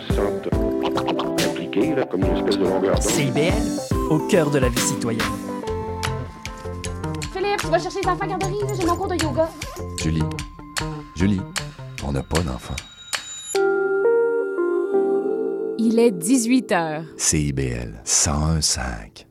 Se sentent impliqués, là, comme une espèce de longueur d'onde. CIBL, au cœur de la vie citoyenne. Philippe, tu vas chercher les enfants à garderie, j'ai mon cours de yoga. Julie, Julie, on n'a pas d'enfant. Il est 18 h. CIBL 101.5.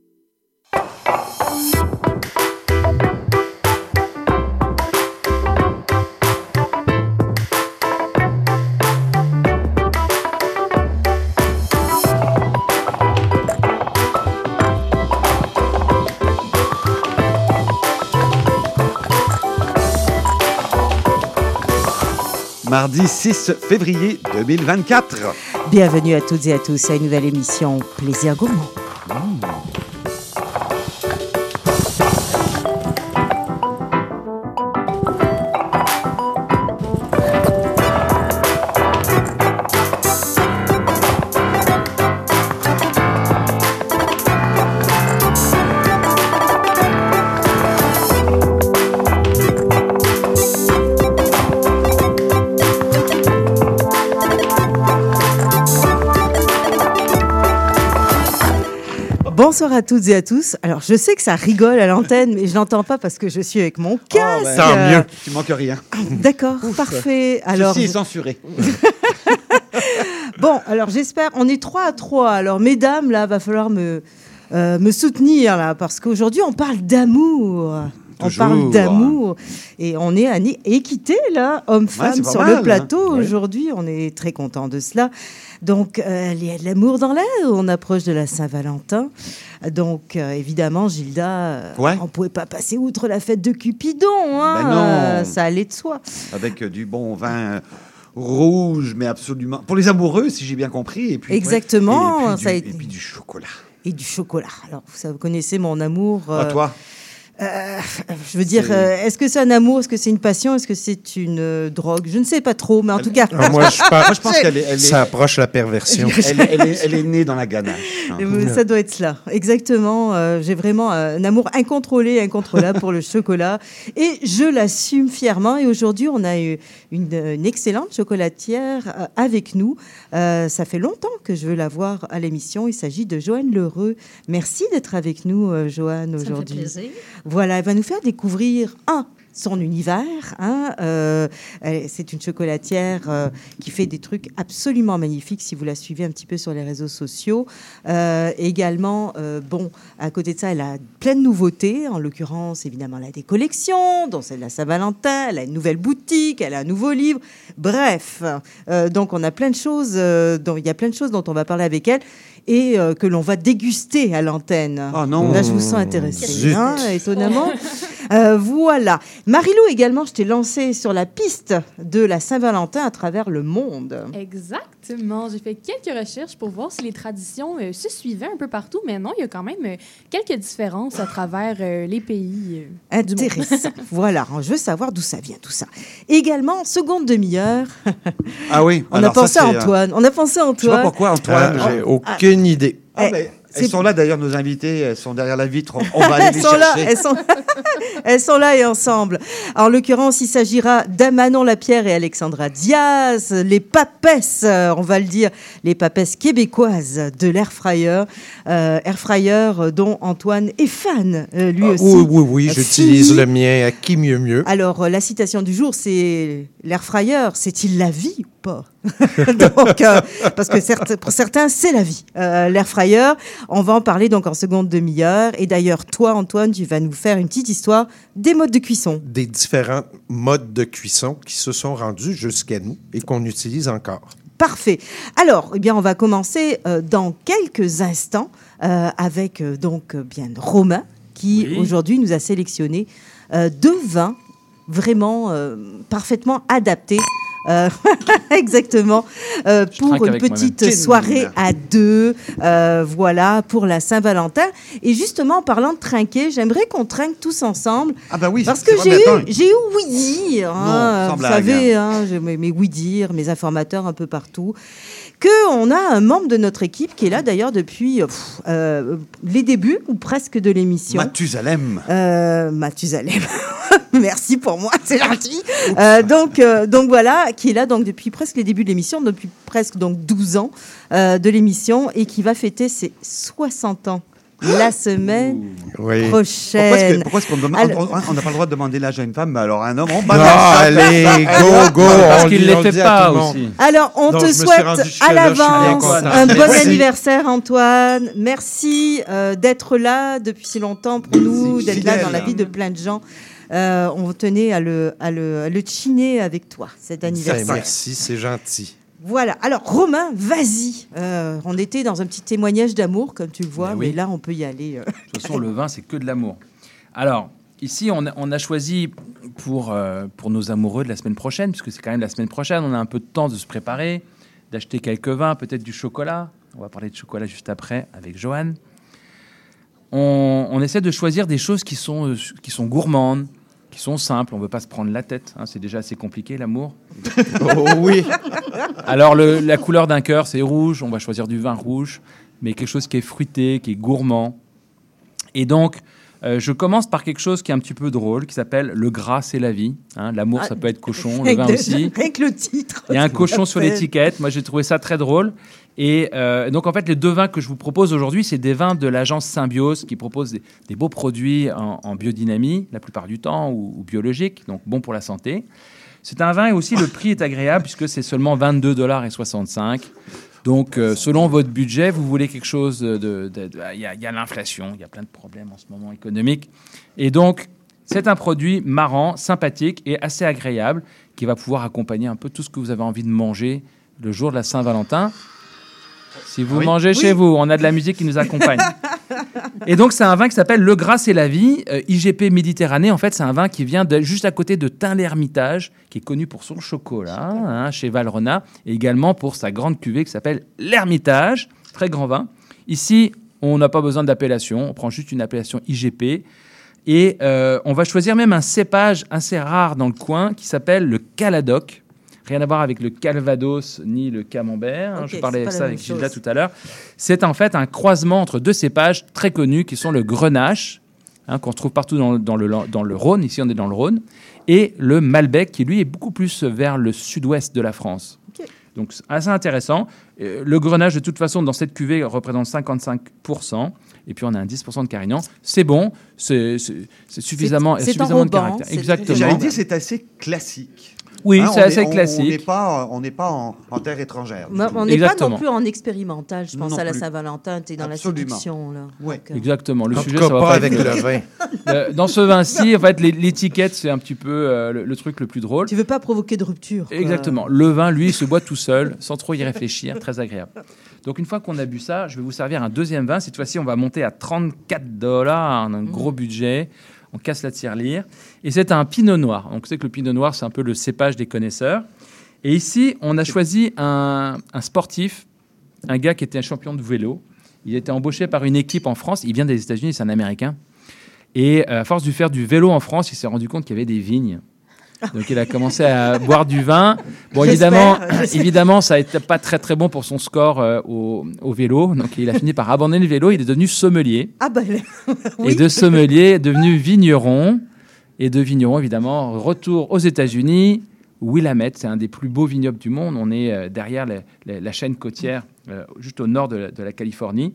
Mardi 6 février 2024. Bienvenue à toutes et à tous à une nouvelle émission Plaisir Gourmand. Bonsoir à toutes et à tous. Alors, je sais que ça rigole à l'antenne, mais je n'entends pas parce que je suis avec mon casque. ben, Tant mieux. Tu manques rien. D'accord, parfait. Alors, Ceci est censuré. bon, alors j'espère, on est trois à trois. Alors, mesdames, là, va falloir me, euh, me soutenir, là, parce qu'aujourd'hui, on parle d'amour. On parle d'amour et on est à équité là, pas sur mal, le hein. plateau aujourd'hui. On est très content de cela. Donc euh, il y a de l'amour dans l'air. On approche de la Saint-Valentin. Donc euh, évidemment, Gilda, euh, Ouais. on pouvait pas passer outre la fête de Cupidon. Hein, Ben non. Euh, ça allait de soi. Avec du bon vin rouge, mais absolument. Pour les amoureux, si j'ai bien compris. Et puis, Exactement, ouais. Et puis, ça a du, été- et puis du chocolat. Et du chocolat. Alors vous, connaissez mon amour. À euh, toi? Euh, je veux dire, euh, est-ce que c'est un amour, est-ce que c'est une passion, est-ce que c'est une euh, drogue? Je ne sais pas trop, mais en tout cas, Ah, moi, je pense, Moi, je pense qu'elle est, ça approche la perversion. elle, est- elle est, elle est née dans la ganache. hein. ça doit être cela. Exactement. euh, J'ai vraiment un amour incontrôlé, incontrôlable pour le chocolat. Et je l'assume fièrement. Et aujourd'hui, on a eu une, une excellente chocolatière avec nous. Euh, ça fait longtemps que je veux la voir à l'émission. Il s'agit de Joanne Lheureux. Merci d'être avec nous, euh, Joanne, Ça me fait aujourd'hui. plaisir. Voilà, elle va nous faire découvrir un son univers. hein, euh, c'est une chocolatière euh, qui fait des trucs absolument magnifiques si vous la suivez un petit peu sur les réseaux sociaux. Euh, également, bon, à côté de ça, elle a plein de nouveautés. En l'occurrence, évidemment, elle a des collections, dont celle de la Saint-Valentin. Elle a une nouvelle boutique, elle a un nouveau livre. Bref, donc on a plein de choses. il y a plein de choses dont on va parler avec elle et euh, que l'on va déguster à l'antenne. Oh non. Là, je vous sens intéressé, hein, étonnamment. Euh, voilà. Marilou, également, je t'ai lancé sur la piste de la Saint-Valentin à travers le monde. Exactement. J'ai fait quelques recherches pour voir si les traditions euh, se suivaient un peu partout, mais non, il y a quand même euh, quelques différences à travers euh, les pays. euh, du monde. Intéressant. voilà, je veux savoir d'où ça vient, tout ça. Également, seconde demi-heure, Ah oui. on alors a pensé ça, à euh, Antoine. On a pensé à Je sais pas Antoine. pourquoi, Antoine. Ah, J'ai aucune idée. Ah, Eh, mais c'est- elles sont là d'ailleurs, nos invités. Elles sont derrière la vitre. On, va aller elles les sont là, chercher. elles sont, elles sont là et ensemble. En l'occurrence, il s'agira d'Amanon Lapierre et Alexandra Diaz, les papesses, euh, on va le dire, les papesses québécoises de l'air fryer, euh, air fryer dont Antoine est fan, euh, lui Ah, aussi. oui, oui, oui, j'utilise le mien à qui mieux mieux. Alors, la citation du jour, c'est l'air fryer, c'est-il la vie pas Donc, euh, parce que certes- pour certains, c'est la vie. Euh, l'air fryer, on va en parler donc en seconde demi-heure. Et d'ailleurs, toi, Antoine, tu vas nous faire une petite histoire des modes de cuisson. Des différents modes de cuisson qui se sont rendus jusqu'à nous et qu'on utilise encore. Parfait. Alors, eh bien, on va commencer euh, dans quelques instants euh, avec euh, donc bien Romain qui Oui. aujourd'hui nous a sélectionné euh, deux vins vraiment euh, parfaitement adaptés Euh, exactement. Euh, pour une petite soirée à deux. euh, voilà, pour la Saint-Valentin. Et justement, en parlant de trinquer, j'aimerais qu'on trinque tous ensemble. Ah bah oui, Parce c'est que vrai, j'ai eu, attends, j'ai eu oui dire, Non, hein, vous blague, savez, hein, j'ai mes, mes oui dire, mes informateurs un peu partout, que on a un membre de notre équipe qui est là d'ailleurs depuis pff, les débuts ou presque de l'émission. Mathusalem. Euh, Mathusalem. Merci pour moi, c'est gentil. Euh, donc, euh, donc voilà, qui est là donc depuis presque les débuts de l'émission, depuis presque donc 12 ans euh, de l'émission et qui va fêter ses 60 ans la semaine Oui. Prochaine. pourquoi est-ce qu'on n'a pas le droit de demander l'âge à une femme, mais alors un homme, on Non, balance ça. allez, go, go. Parce on qu'il ne à pas aussi. Alors, on Non, te souhaite à l'avance un bon Merci. anniversaire, Antoine. Merci euh, d'être là depuis si longtemps pour nous, d'être là dans la vie de plein de gens. Euh, on tenait à le, à, le, à le chiner avec toi, cet Ben, anniversaire. Merci, c'est gentil. Voilà. Alors, Romain, vas-y. Euh, on était dans un petit témoignage d'amour, comme tu le vois, mais oui. là, on peut y aller. euh. De toute façon, le vin, c'est que de l'amour. Alors, ici, on a, on a choisi pour, euh, pour nos amoureux de la semaine prochaine, puisque c'est quand même la semaine prochaine, on a un peu de temps de se préparer, d'acheter quelques vins, peut-être du chocolat. On va parler de chocolat juste après avec Johan. On, on essaie de choisir des choses qui sont, qui sont gourmandes, qui sont simples. On ne veut pas se prendre la tête. hein, c'est déjà assez compliqué, l'amour. Oh oui. Alors, le- la couleur d'un cœur, c'est rouge. On va choisir du vin rouge, mais quelque chose qui est fruité, qui est gourmand. Et donc, euh, je commence par quelque chose qui est un petit peu drôle, qui s'appelle le gras, c'est la vie. Hein, L'amour, Ah, ça peut être cochon, le vin de- aussi. Avec le titre. Il y a un cochon sur l'étiquette. Moi, j'ai trouvé ça très drôle. Et euh, donc, en fait, les deux vins que je vous propose aujourd'hui, c'est des vins de l'agence Symbiose qui propose des, beaux produits en, biodynamie, la plupart du temps, ou, biologiques, donc bon pour la santé. C'est un vin et aussi le prix est agréable puisque c'est seulement 22 dollars et 65. Donc, euh, selon votre budget, vous voulez quelque chose de. Il y a, a l'inflation, il y a plein de problèmes en ce moment économiques. Et donc, c'est un produit marrant, sympathique et assez agréable qui va pouvoir accompagner un peu tout ce que vous avez envie de manger le jour de la Saint-Valentin. Si vous Ah oui. mangez chez vous, on a de la musique qui nous accompagne. et donc, c'est un vin qui s'appelle Le Gras et la vie, euh, IGP Méditerranée. En fait, c'est un vin qui vient de, juste à côté de Tain-l'Hermitage, qui est connu pour son chocolat, hein, chez Valrhona, et également pour sa grande cuvée qui s'appelle l'Hermitage, très grand vin. Ici, on n'a pas besoin d'appellation, on prend juste une appellation IGP. Et euh, on va choisir même un cépage assez rare dans le coin qui s'appelle le Caladoc. Rien à voir avec le Calvados ni le Camembert. hein, je parlais de ça avec Gilda tout à l'heure. C'est en fait un croisement entre deux cépages très connus qui sont le Grenache, hein, qu'on retrouve partout dans, le- dans le, dans le Rhône. Ici, on est dans le Rhône. Et le Malbec, qui lui est beaucoup plus vers le sud-ouest de la France. Ok. Donc, c'est assez intéressant. Euh, le Grenache, de toute façon, dans cette cuvée, représente 55%. Et puis, on a un 10% de Carignan. C'est bon. C'est suffisamment, suffisamment de caractère. Exactement. J'allais dire, c'est assez classique. Oui, Hein, c'est on assez est- on- On n'est classique. pas, on n'est pas en, en terre étrangère. On n'est pas non plus en expérimental, je pense, Non à la. Saint-Valentin. Tu es dans Absolument. la séduction. Là. Donc, euh, Exactement. Le sujet, ça va pas avec le vin. Euh, dans ce vin-ci, en fait, l'é- l'étiquette, c'est un petit peu euh, le, le truc le plus drôle. Tu veux pas provoquer de rupture. quoi. Exactement. Le vin, lui, se boit tout seul, sans trop y réfléchir, très agréable. Donc une fois qu'on a bu ça, je vais vous servir un deuxième vin. Cette fois-ci, on va monter à 34 dollars, un gros budget. On casse la tirelire. Et c'est un pinot noir. Donc, c'est que le pinot noir, c'est un peu le cépage des connaisseurs. Et ici, on a choisi un, un sportif, un gars qui était un champion de vélo. Il était embauché par une équipe en France. Il vient des États-Unis, c'est un Américain. Et euh, à force de faire du vélo en France, il s'est rendu compte qu'il y avait des vignes. Donc il a commencé à boire du vin. Bon, évidemment, évidemment, ça n'était pas très très bon pour son score euh, au, au vélo. Donc il a fini par abandonner le vélo. Il est devenu sommelier. Ah bah oui. Et de sommelier, est devenu vigneron. Et de vigneron, évidemment, retour aux États-Unis. Willamette, c'est un des plus beaux vignobles du monde. On est euh, derrière la, chaîne côtière, euh, juste au nord de la, Californie.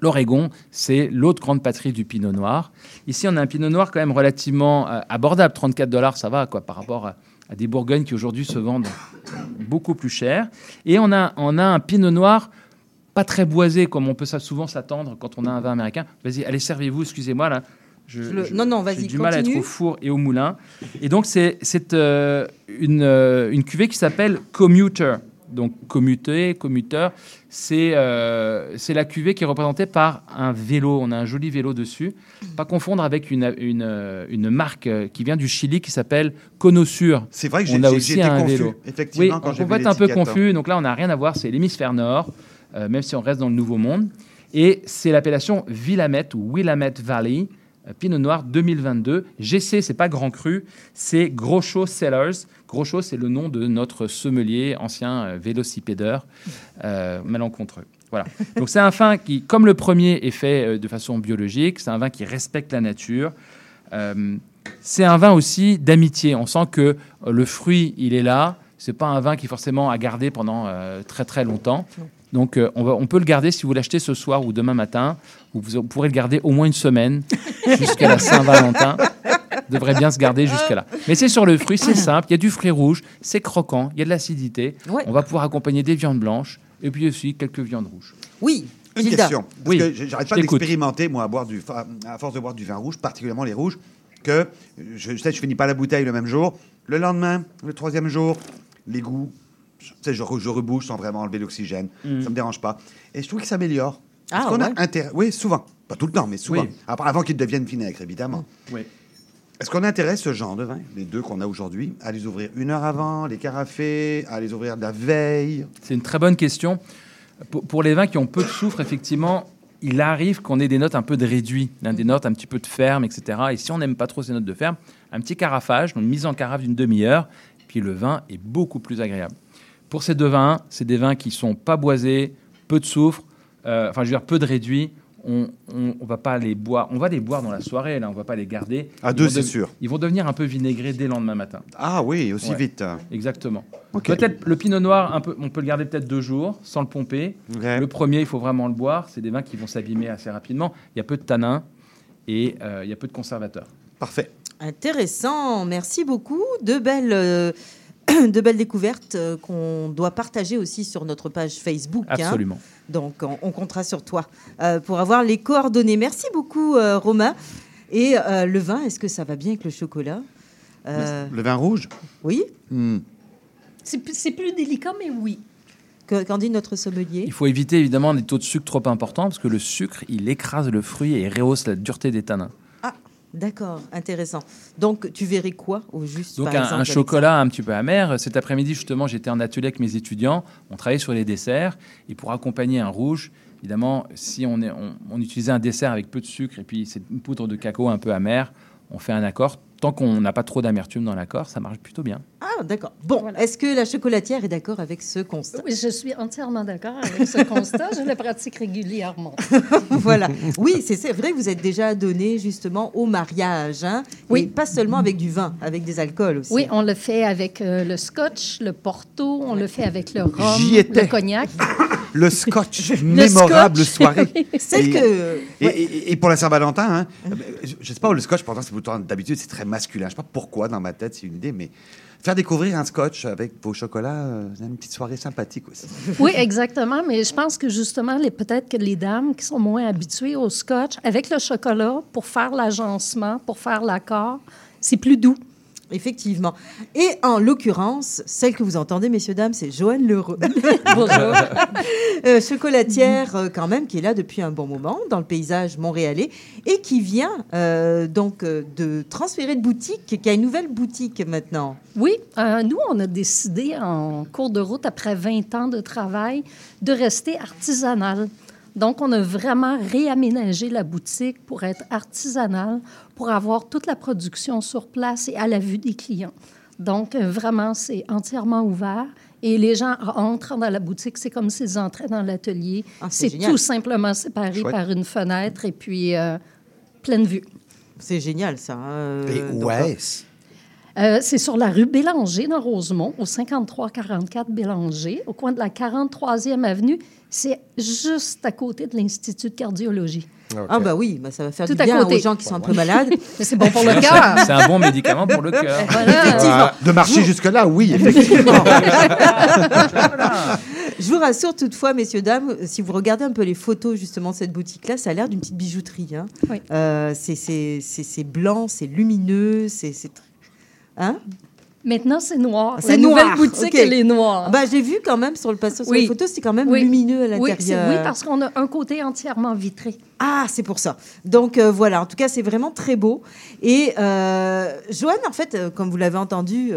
L'Oregon, c'est l'autre grande patrie du Pinot Noir. Ici, on a un Pinot Noir quand même relativement euh, abordable. 34 dollars, ça va, quoi, par rapport à, des Bourgognes qui aujourd'hui se vendent beaucoup plus cher. Et on a, on a un Pinot Noir pas très boisé, comme on peut souvent s'attendre quand on a un vin américain. Vas-y, allez, servez-vous, excusez-moi, là. Je, Je le- je- non, non, j'ai vas-y, du mal à être au four et au moulin. Et donc, c'est c'est, euh, une, euh, une cuvée qui s'appelle Commuter. donc commuté, commuteur, c'est euh, c'est la cuvée qui est représentée par un vélo. On a un joli vélo dessus. Pas confondre avec une, une, une marque qui vient du Chili qui s'appelle Conosur. C'est vrai que j'ai On a j'ai- aussi j'ai été un confus, vélo. effectivement, Oui, quand on j'ai peut vu être un peu hein. confus. Donc là, on n'a rien à voir. C'est l'hémisphère nord, euh, même si on reste dans le Nouveau Monde. Et c'est l'appellation Willamette ou Willamette Valley. Euh, Pinot Noir 2022. GC, c'est pas Grand Cru, c'est Groschot Cellars. Groschot, c'est le nom de notre sommelier, ancien euh, vélocipédeur, euh, malencontreux. Voilà. Donc c'est un vin qui, comme le premier, est fait euh, de façon biologique. C'est un vin qui respecte la nature. C'est un vin aussi d'amitié. On sent que le fruit, il est là. C'est pas un vin qui forcément à garder pendant très très longtemps. Donc euh, on, va, on peut le garder si vous l'achetez ce soir ou demain matin. Ou vous pourrez le garder au moins une semaine jusqu'à la Saint-Valentin. Devrait bien se garder jusqu'à là. Mais c'est sur le fruit, c'est simple. Il y a du fruit rouge, c'est croquant, il y a de l'acidité. Ouais. On va pouvoir accompagner des viandes blanches et puis aussi quelques viandes rouges. Oui, Une Gilda. question. Parce Oui, que j'arrête pas d'expérimenter, moi, à, boire du, à force de boire du vin rouge, particulièrement les rouges, que je, je sais, je finis pas la bouteille le même jour. Le lendemain, le troisième jour, les goûts, je, je, je rebouche sans vraiment enlever l'oxygène. Mm. Ça me dérange pas. Et je trouve qu'il s'améliore. Ah, qu'on ouais. a intérêt... Oui, souvent. Pas tout le temps, mais souvent. Oui. Après, avant qu'il devienne vinaigre, évidemment. Oui. Est-ce qu'on intérêt, ce genre de vin, les deux qu'on a aujourd'hui, à les ouvrir une heure avant, les carafés, à les ouvrir de la veille? C'est une très bonne question. Pour, pour les vins qui ont peu de soufre, effectivement, il arrive qu'on ait des notes un peu de réduit, hein, des notes un petit peu de ferme, etc. Et si on n'aime pas trop ces notes de ferme, un petit carafage, donc mise en carafe d'une demi-heure, puis le vin est beaucoup plus agréable. Pour ces deux vins, c'est des vins qui sont pas boisés, peu de soufre, euh, enfin je veux dire peu de réduit. On, on, on va pas les boire, on va les boire dans la soirée, là, on va pas les garder. À Ils deux, c'est sûr. Ils vont devenir un peu vinaigrés dès le lendemain matin. Ah oui, aussi Ouais. vite. Exactement. Peut-être le pinot noir, un peu, on peut le garder peut-être deux jours sans le pomper. Le premier, il faut vraiment le boire. C'est des vins qui vont s'abîmer assez rapidement. Il y a peu de tanins et euh, il y a peu de conservateurs. Parfait. Intéressant, merci beaucoup. De belles, euh, de belles découvertes euh, qu'on doit partager aussi sur notre page Facebook. hein. Absolument. Donc, on, on comptera sur toi euh, pour avoir les coordonnées. Merci beaucoup, euh, Romain. Et euh, le vin, est-ce que ça va bien avec le chocolat Euh, Le vin rouge? Oui Hmm. C'est plus, délicat, mais oui. Que- Qu'en dit notre sommelier? Il faut éviter évidemment des taux de sucre trop importants parce que le sucre, il écrase le fruit et rehausse la dureté des tanins. D'accord, intéressant. Donc, tu verrais quoi au juste Donc par un, exemple, un chocolat un petit peu amer. Cet après-midi, justement, j'étais en atelier avec mes étudiants. On travaillait sur les desserts. Et pour accompagner un rouge, évidemment, si on, est, on, on utilisait un dessert avec peu de sucre et puis c'est une poudre de cacao un peu amère, on fait un accord. Tant qu'on n'a pas trop d'amertume dans l'accord, ça marche plutôt bien. Ah, d'accord. Bon, est-ce que la chocolatière est d'accord avec ce constat? Oui, je suis entièrement d'accord avec ce constat. Je le pratique régulièrement. voilà. Oui, c'est vrai, vous êtes déjà donné justement au mariage. Hein, Oui. Et pas seulement avec du vin, avec des alcools aussi. Oui, on le fait avec euh, le scotch, le porto, on le fait avec le rhum, J'y étais. le cognac. Le scotch, mémorable scotch. soirée. Celle Et- que. Et, et- et pour la Saint-Valentin, hein, je je sais pas, le scotch, pourtant, c'est plutôt d'habitude, c'est très masculin. Je sais pas pourquoi dans ma tête, c'est une idée, mais faire découvrir un scotch avec vos chocolats, euh, une petite soirée sympathique aussi. Oui, exactement. Mais je pense que justement, peut-être que les dames qui sont moins habituées au scotch, avec le chocolat, pour faire l'agencement, pour faire l'accord, c'est plus doux. Effectivement. Et en l'occurrence, celle que vous entendez, messieurs, dames, c'est Joanne Leroux. Bonjour. Euh, chocolatière, euh, quand même, qui est là depuis un bon moment dans le paysage montréalais et qui vient euh, donc euh, de transférer de boutique, qui a une nouvelle boutique maintenant. Oui, euh, nous, on a décidé en cours de route, après 20 ans de travail, de rester artisanal. Donc, on a vraiment réaménagé la boutique pour être artisanale, pour avoir toute la production sur place et à la vue des clients. Donc, vraiment, c'est entièrement ouvert. Et les gens entrent dans la boutique, c'est comme s'ils entraient dans l'atelier. Ah, c'est tout simplement séparé Chouette. par une fenêtre et puis euh, pleine vue. C'est génial, ça. hein, euh, Et où est-ce? Euh, c'est sur la rue Bélanger, dans Rosemont, au 5344 Bélanger, au coin de la 43e avenue. C'est juste à côté de l'Institut de cardiologie. Ah bah oui, bah ça va faire Tout du à bien côté. aux gens qui sont un peu malades. Mais c'est bon pour le cœur. C'est un bon médicament pour le cœur. Voilà. Effectivement. De marcher jusque-là, oui, effectivement. Je vous rassure toutefois, messieurs, dames, si vous regardez un peu les photos justement de cette boutique-là, ça a l'air d'une petite bijouterie. Hein. Oui. Euh, c'est- blanc, c'est lumineux, c'est... Hein? Maintenant, c'est noir. C'est La nouvelle boutique, ok. elle est noire. Bah, j'ai vu quand même sur le passage sur les photos, c'est quand même Oui. lumineux à l'intérieur. oui, parce qu'on a un côté entièrement vitré. Ah, c'est pour ça. Donc euh, voilà, en tout cas, c'est vraiment très beau. Et euh, Joanne, en fait, euh, comme vous l'avez entendu,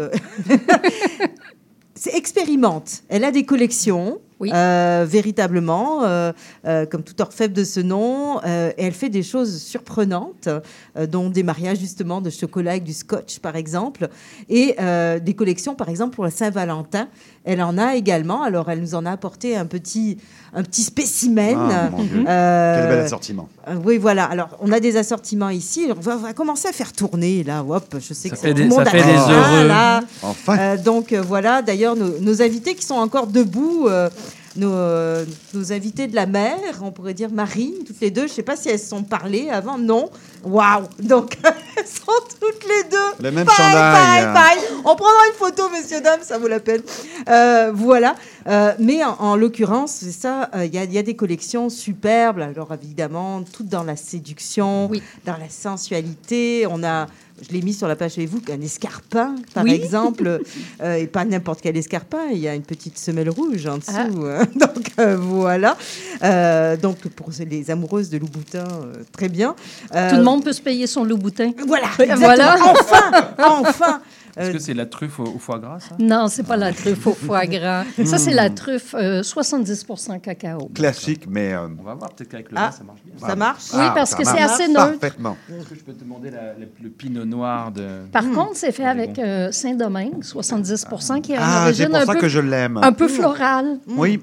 c'est expérimente. Elle a des collections. Euh, véritablement, euh, euh, comme tout orfèvre de ce nom, euh, et elle fait des choses surprenantes, euh, dont des mariages justement de chocolat avec du scotch, par exemple, et euh, des collections, par exemple, pour la Saint-Valentin. Elle en a également. Alors, elle nous en a apporté un petit, un petit spécimen. Ah, mon Dieu. Euh, Quel bel assortiment. euh, oui, voilà. Alors, on a des assortiments ici. On, va, on va commencer à faire tourner, là. Hop, je sais Ça que fait tout des- le monde ça a fait des heureux. là. Enfin. Euh, donc, euh, voilà. D'ailleurs, nos, nos invités qui sont encore debout, euh, nos, euh, nos invités de la mer, on pourrait dire Marine, toutes les deux. Je ne sais pas si elles se sont parlées avant. Non. Waouh. Donc, elles sont toutes les deux. Le même Pareil, chandail. pareil, pareil. On prendra une photo, messieurs, dames, ça vaut la peine. Euh, voilà. Euh, mais en, en l'occurrence, c'est ça, euh, il y, a- il y a des collections superbes. Alors, évidemment, toutes dans la séduction, dans la sensualité. On a, je l'ai mis sur la page chez vous, un escarpin, par Oui. exemple. Euh, et pas n'importe quel escarpin. Il y a une petite semelle rouge en dessous. Ah. Donc, euh, voilà. Euh, donc, pour les amoureuses de Louboutin, très bien. Tout le monde peut se payer son loup boutin. Voilà, voilà. Enfin, enfin. Est-ce Euh, que c'est la truffe au, au foie gras, ça? Non, c'est pas la truffe au foie gras. Ça, c'est la truffe euh, 70% cacao. Classique, mais. euh, On va voir, peut-être qu'avec le Ah, vin, ça marche bien. ça marche Oui, parce que c'est assez neutre. Parfaitement. Est-ce que je peux te demander la- le, le pinot noir de... Par contre, c'est fait avec euh, Saint-Domingue, 70% qui a une Ah, c'est origine pour un ça peu, que je l'aime. un peu florale. Oui.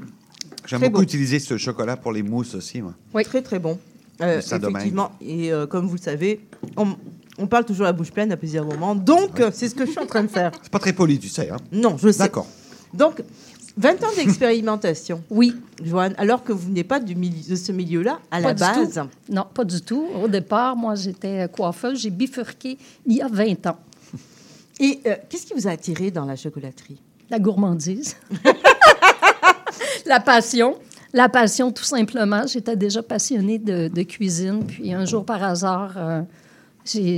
J'aime beaucoup beau. utiliser ce chocolat pour les mousses aussi. Moi. Oui. Très, très bon. Euh, effectivement. Et euh, comme vous le savez, on, on parle toujours la bouche pleine à plusieurs moments. Donc, c'est ce que je suis en train de faire. C'est pas très poli, tu sais. Hein? Non, je sais. D'accord. Donc, 20 ans d'expérimentation. Oui. Joanne, alors que vous venez pas du de ce milieu-là, à la Pas base. tout. Non, pas du tout. Au départ, moi, j'étais coiffeuse. J'ai bifurqué il y a 20 ans. Et euh, qu'est-ce qui vous a attiré dans la chocolaterie? La gourmandise. la passion. La passion, tout simplement. J'étais déjà passionnée de, de cuisine. Puis un jour, par hasard, euh, j'ai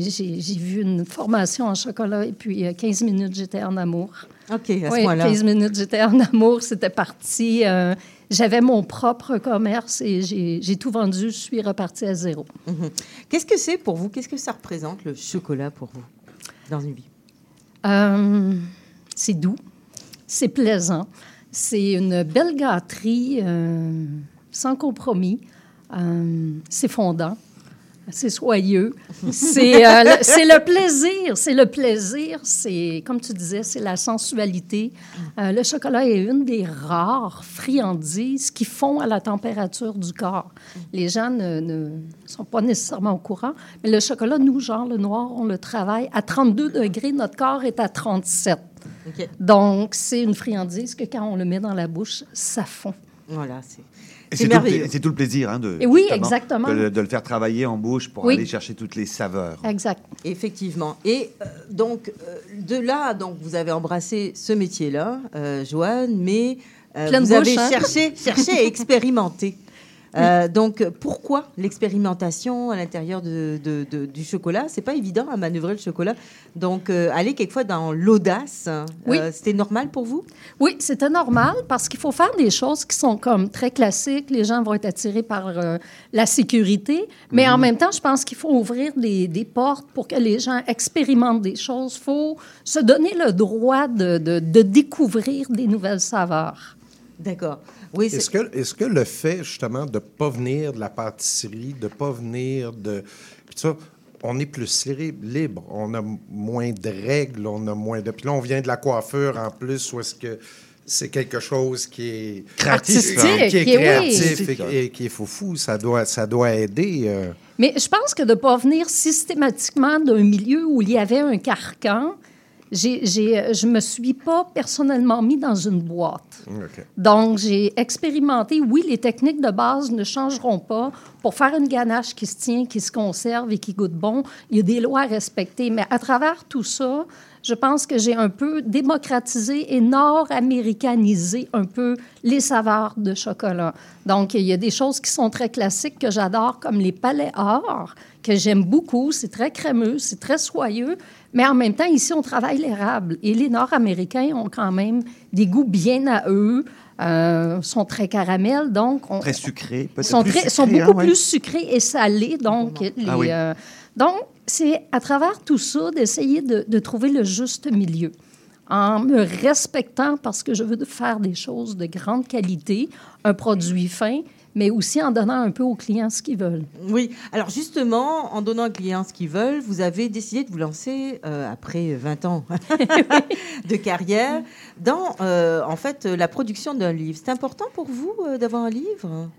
vu une formation en chocolat. Et puis, euh, 15 minutes, j'étais en amour. OK, à ce Oui, point-là. 15 minutes, j'étais en amour. C'était parti. euh, J'avais mon propre commerce et j'ai tout vendu. Je suis repartie à zéro. Mhm. Qu'est-ce que c'est pour vous? Qu'est-ce que ça représente, le chocolat, pour vous, dans une vie? Euh, c'est doux, c'est plaisant, c'est une belle gâterie euh, sans compromis, euh, c'est fondant, c'est soyeux, c'est euh, le, c'est le plaisir, c'est le plaisir, c'est comme tu disais, c'est la sensualité. Euh, le chocolat est une des rares friandises qui fond à la température du corps. Les gens ne, ne sont pas nécessairement au courant, mais le chocolat, nous, genre le noir, on le travaille à 32 degrés, notre corps est à 37. OK. Donc, c'est une friandise que quand on le met dans la bouche, ça fond. Voilà, c'est c'est tout, le merveilleux. pla- c'est tout le plaisir hein, de, Et oui, justement, exactement. De, le- de le faire travailler en bouche pour Oui. aller chercher toutes les saveurs. Exact. Effectivement. Et euh, donc, euh, de là, donc, vous avez embrassé ce métier-là, euh, Joanne, mais euh, vous bouche, avez hein? cherché, cherché à expérimenter. Euh, donc, pourquoi l'expérimentation à l'intérieur de, de- de- du chocolat? C'est pas évident à manœuvrer le chocolat. Donc, euh, aller quelquefois dans l'audace, Oui. euh, c'était normal pour vous? Oui, c'était normal parce qu'il faut faire des choses qui sont comme très classiques. Les gens vont être attirés par la sécurité, mais en même temps, je pense qu'il faut ouvrir des, des portes pour que les gens expérimentent des choses. Il faut se donner le droit de découvrir des nouvelles saveurs. D'accord. Oui, Est-ce que, est que le fait, justement, de ne pas venir de la pâtisserie, de ne pas venir de. Puis ça, on est plus li- libre, on a moins de règles, on a moins de. Puis là, on vient de la coiffure en plus, où est-ce que c'est quelque chose qui est Créatif, Artistique, qui est oui. créatif et qui est foufou. Ça doit, ça doit aider. euh. Mais je pense que de ne pas venir systématiquement d'un milieu où il y avait un carcan, j'ai, j'ai, je ne me suis pas personnellement mis dans une boîte. OK. Donc, j'ai expérimenté. Oui, les techniques de base ne changeront pas. Pour faire une ganache qui se tient, qui se conserve et qui goûte bon, il y a des lois à respecter. Mais à travers tout ça, je pense que j'ai un peu démocratisé et nord-américanisé un peu les saveurs de chocolat. Donc, il y a des choses qui sont très classiques que j'adore, comme les palais or, que j'aime beaucoup. C'est très crémeux, c'est très soyeux. Mais en même temps, ici, on travaille l'érable. Et les Nord-Américains ont quand même des goûts bien à eux, euh, sont très caramels, donc... On, Très sucré, peut-être sont, sont beaucoup hein, ouais. plus sucrés et salés. Donc, les, Ah oui. euh, donc c'est à travers tout ça d'essayer de, de trouver le juste milieu en me respectant parce que je veux faire des choses de grande qualité, un produit fin, mais aussi en donnant un peu aux clients ce qu'ils veulent. Oui, alors justement, en donnant aux clients ce qu'ils veulent, vous avez décidé de vous lancer, euh, après 20 ans de carrière, dans euh, en fait la production d'un livre. C'est important pour vous euh, d'avoir un livre?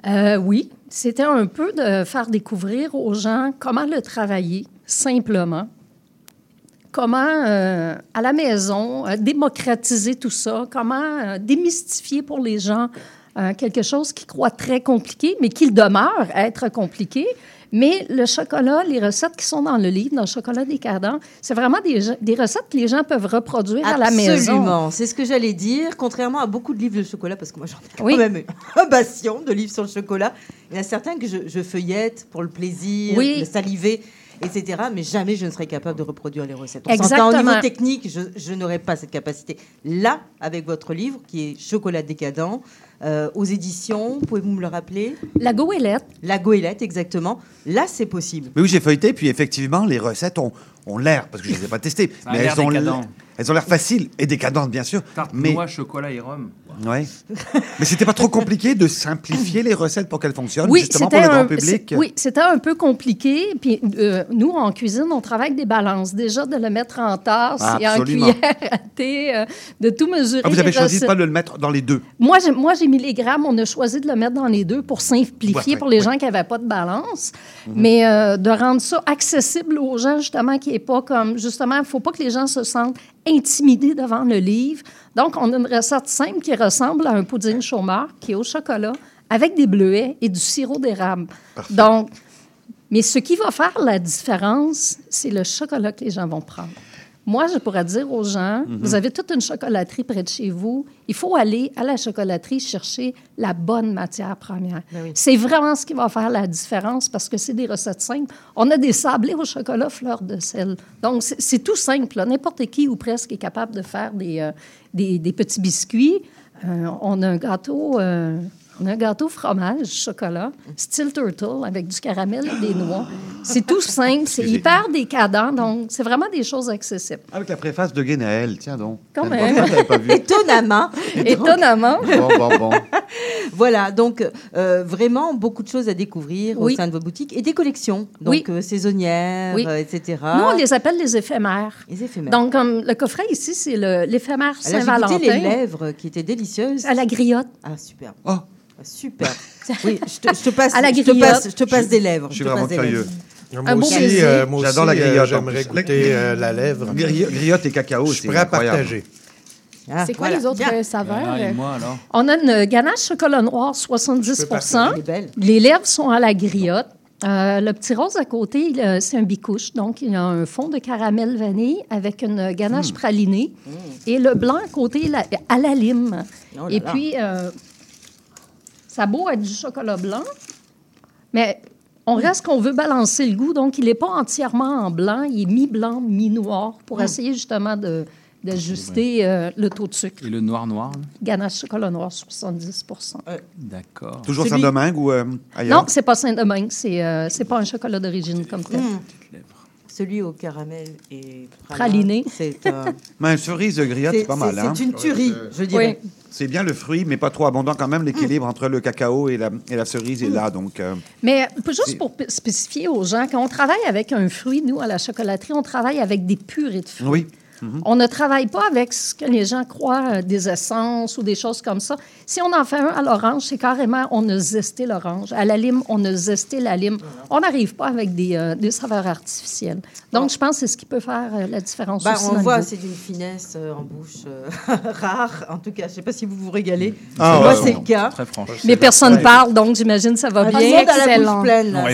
Oui, c'était un peu de faire découvrir aux gens comment le travailler simplement. Comment, euh, à la maison, euh, démocratiser tout ça, comment euh, démystifier pour les gens euh, quelque chose qui croit très compliqué, mais qui demeure être compliqué. Mais le chocolat, les recettes qui sont dans le livre, dans le chocolat décadent, c'est vraiment des, des recettes que les gens peuvent reproduire à la maison. Absolument, c'est ce que j'allais dire. Contrairement à beaucoup de livres de chocolat, parce que moi j'en ai quand Oui. même un bastion de livres sur le chocolat. Il y en a certains que je, je feuillette pour le plaisir, Oui. le saliver, etc. Mais jamais je ne serais capable de reproduire les recettes. On Exactement. s'entend au niveau technique, je, je n'aurais pas cette capacité. Là, avec votre livre qui est Chocolat décadent, euh, aux éditions, pouvez-vous me le rappeler? La goélette. La goélette, exactement. Là, c'est possible. Mais oui, j'ai feuilleté, puis effectivement, les recettes ont, ont l'air, parce que je ne les ai pas testées, mais elles ont elles ont l'air faciles et décadentes, bien sûr. Tarte mais noix, chocolat et rhum. ouais. mais c'était pas trop compliqué de simplifier les recettes pour qu'elles fonctionnent, Oui, justement pour c'était le grand un- public. Oui, c'était un peu compliqué. Puis euh, nous, en cuisine, on travaille avec des balances. Déjà, de le mettre en tasse et en cuillère à thé, euh, de tout mesurer. Ah, vous avez choisi de pas le mettre dans les deux. Moi, j'ai, moi, j'ai mis On a choisi de le mettre dans les deux pour simplifier Ouais, pour les ouais. gens qui n'avaient pas de balance. Mhm. Mais euh, de rendre ça accessible aux gens, justement, qui n'est pas comme... Justement, il ne faut pas que les gens se sentent intimidés devant le livre. Donc, on a une recette simple qui ressemble à un pudding chômeur qui est au chocolat avec des bleuets et du sirop d'érable. Donc, mais ce qui va faire la différence, c'est le chocolat que les gens vont prendre. Moi, je pourrais dire aux gens, Mhm. vous avez toute une chocolaterie près de chez vous, il faut aller à la chocolaterie chercher la bonne matière première. Ben C'est vraiment ce qui va faire la différence parce que c'est des recettes simples. On a des sablés au chocolat fleur de sel. Donc, c'est- tout simple. N'importe qui ou presque est capable de faire des, euh, des, des petits biscuits. Euh, on a un gâteau... euh, on a un gâteau fromage, chocolat, style turtle, avec du caramel et des noix. C'est tout simple, c'est hyper décadent, donc c'est vraiment des choses accessibles. Avec la préface de Guénaël, tiens donc. Quand même. pas vu. Étonnamment. Étonnamment. Bon, bon, bon. Voilà, donc euh, vraiment beaucoup de choses à découvrir Oui. au sein de vos boutiques et des collections, donc Oui. euh, saisonnières, Oui. euh, etc. Nous, on les appelle les éphémères. Les éphémères. Donc, comme le coffret ici, c'est l'éphémère j'ai Saint-Valentin. goûté les lèvres qui étaient délicieuses. À la griotte. Ah, super. Oh. Ah, super. Oui, je te, je te passe, À la je te griotte. passe, je te passe des lèvres. Je suis te passe vraiment des curieux. Lèvres. Moi Un aussi, euh, moi J'adore la aussi, euh, griotte, en J'aimerais goûter euh, la lèvre. Gri- Griotte et cacao, Je suis c'est prêt à partager. Ah, C'est quoi voilà. les autres euh, saveurs? Ah, moi On a une ganache chocolat noir, 70 Je peux partager. Elle est belle. Les lèvres sont à la griotte. Euh, le petit rose à côté, c'est un bicouche. Donc, il a un fond de caramel vanille avec une ganache Hmm. pralinée. Et le blanc à côté, la- à la lime. Oh là Et là. puis, euh, ça a beau être du chocolat blanc, mais on reste qu'on veut balancer le goût. Donc, il n'est pas entièrement en blanc. Il est mi-blanc, mi-noir pour Hmm. essayer justement de- d'ajuster euh, le taux de sucre. Et le noir noir là? Ganache chocolat noir, 70% D'accord. Toujours Saint-Domingue ou euh, ailleurs? Non, c'est pas Saint-Domingue. C'est euh, c'est pas un chocolat d'origine comme tel. Mmh. Celui au caramel et Praliné. C'est un- Mais une cerise de griotte, c'est c'est- pas mal. c'est- Hein? c'est une tuerie, je dirais. Oui. C'est bien le fruit, mais pas trop abondant quand même. L'équilibre entre le cacao et la, et la cerise est là. Donc, euh, Mais p- juste pour spécifier aux gens, quand on travaille avec un fruit, nous, à la chocolaterie, on travaille avec des purées de fruits. oui. On ne travaille pas avec ce que les gens croient, euh, des essences ou des choses comme ça. Si on en fait un à l'orange, c'est carrément, on a zesté l'orange. À la lime, on a zesté la lime. On n'arrive pas avec des, euh, des saveurs artificielles. Donc, je pense que c'est ce qui peut faire euh, la différence Bah, aussi on voit, c'est d'une finesse euh, en bouche euh, rare. En tout cas, je ne sais pas si vous vous régalez. Ah, Moi, ouais, c'est le cas. Très franche. Mais personne parle, donc j'imagine que ça va Ah, bien. excellent. hein. tellement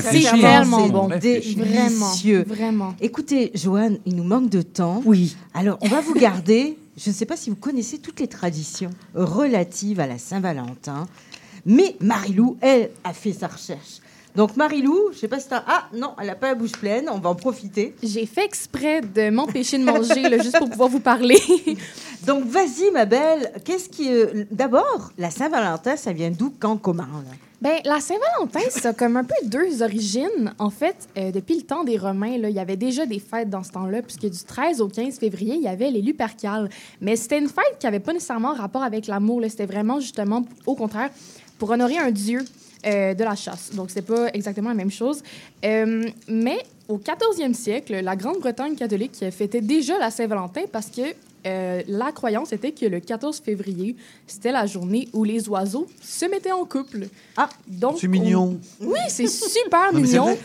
c'est bon. Délicieux. Vraiment, vraiment. Écoutez, Joanne, il nous manque de temps. Oui. Alors, on va vous garder. Je ne sais pas si vous connaissez toutes les traditions relatives à la Saint-Valentin, mais Marilou, elle, a fait sa recherche. Donc, Marilou, je sais pas si t'as... Ah, non, elle n'a pas la bouche pleine. On va en profiter. J'ai fait exprès de m'empêcher de manger, là, juste pour pouvoir vous parler. Donc, vas-y, ma belle. Qu'est-ce qui... euh, D'abord, la Saint-Valentin, ça vient d'où, quand, comment, là? Ben, la Saint-Valentin, ça a comme un peu deux origines. En fait, euh, depuis le temps des Romains, là, il y avait déjà des fêtes dans ce temps-là, puisque du 13 au 15 février, il y avait les Lupercales. Mais c'était une fête qui n'avait pas nécessairement rapport avec l'amour. C'était vraiment, justement, au contraire, pour honorer un dieu euh, de la chasse. Donc, c'est pas exactement la même chose. Euh, mais au 14e siècle, la Grande-Bretagne catholique fêtait déjà la Saint-Valentin parce que euh, la croyance était que le 14 février, c'était la journée où les oiseaux se mettaient en couple. Ah, donc C'est mignon. on- Oui, c'est super Non, mignon.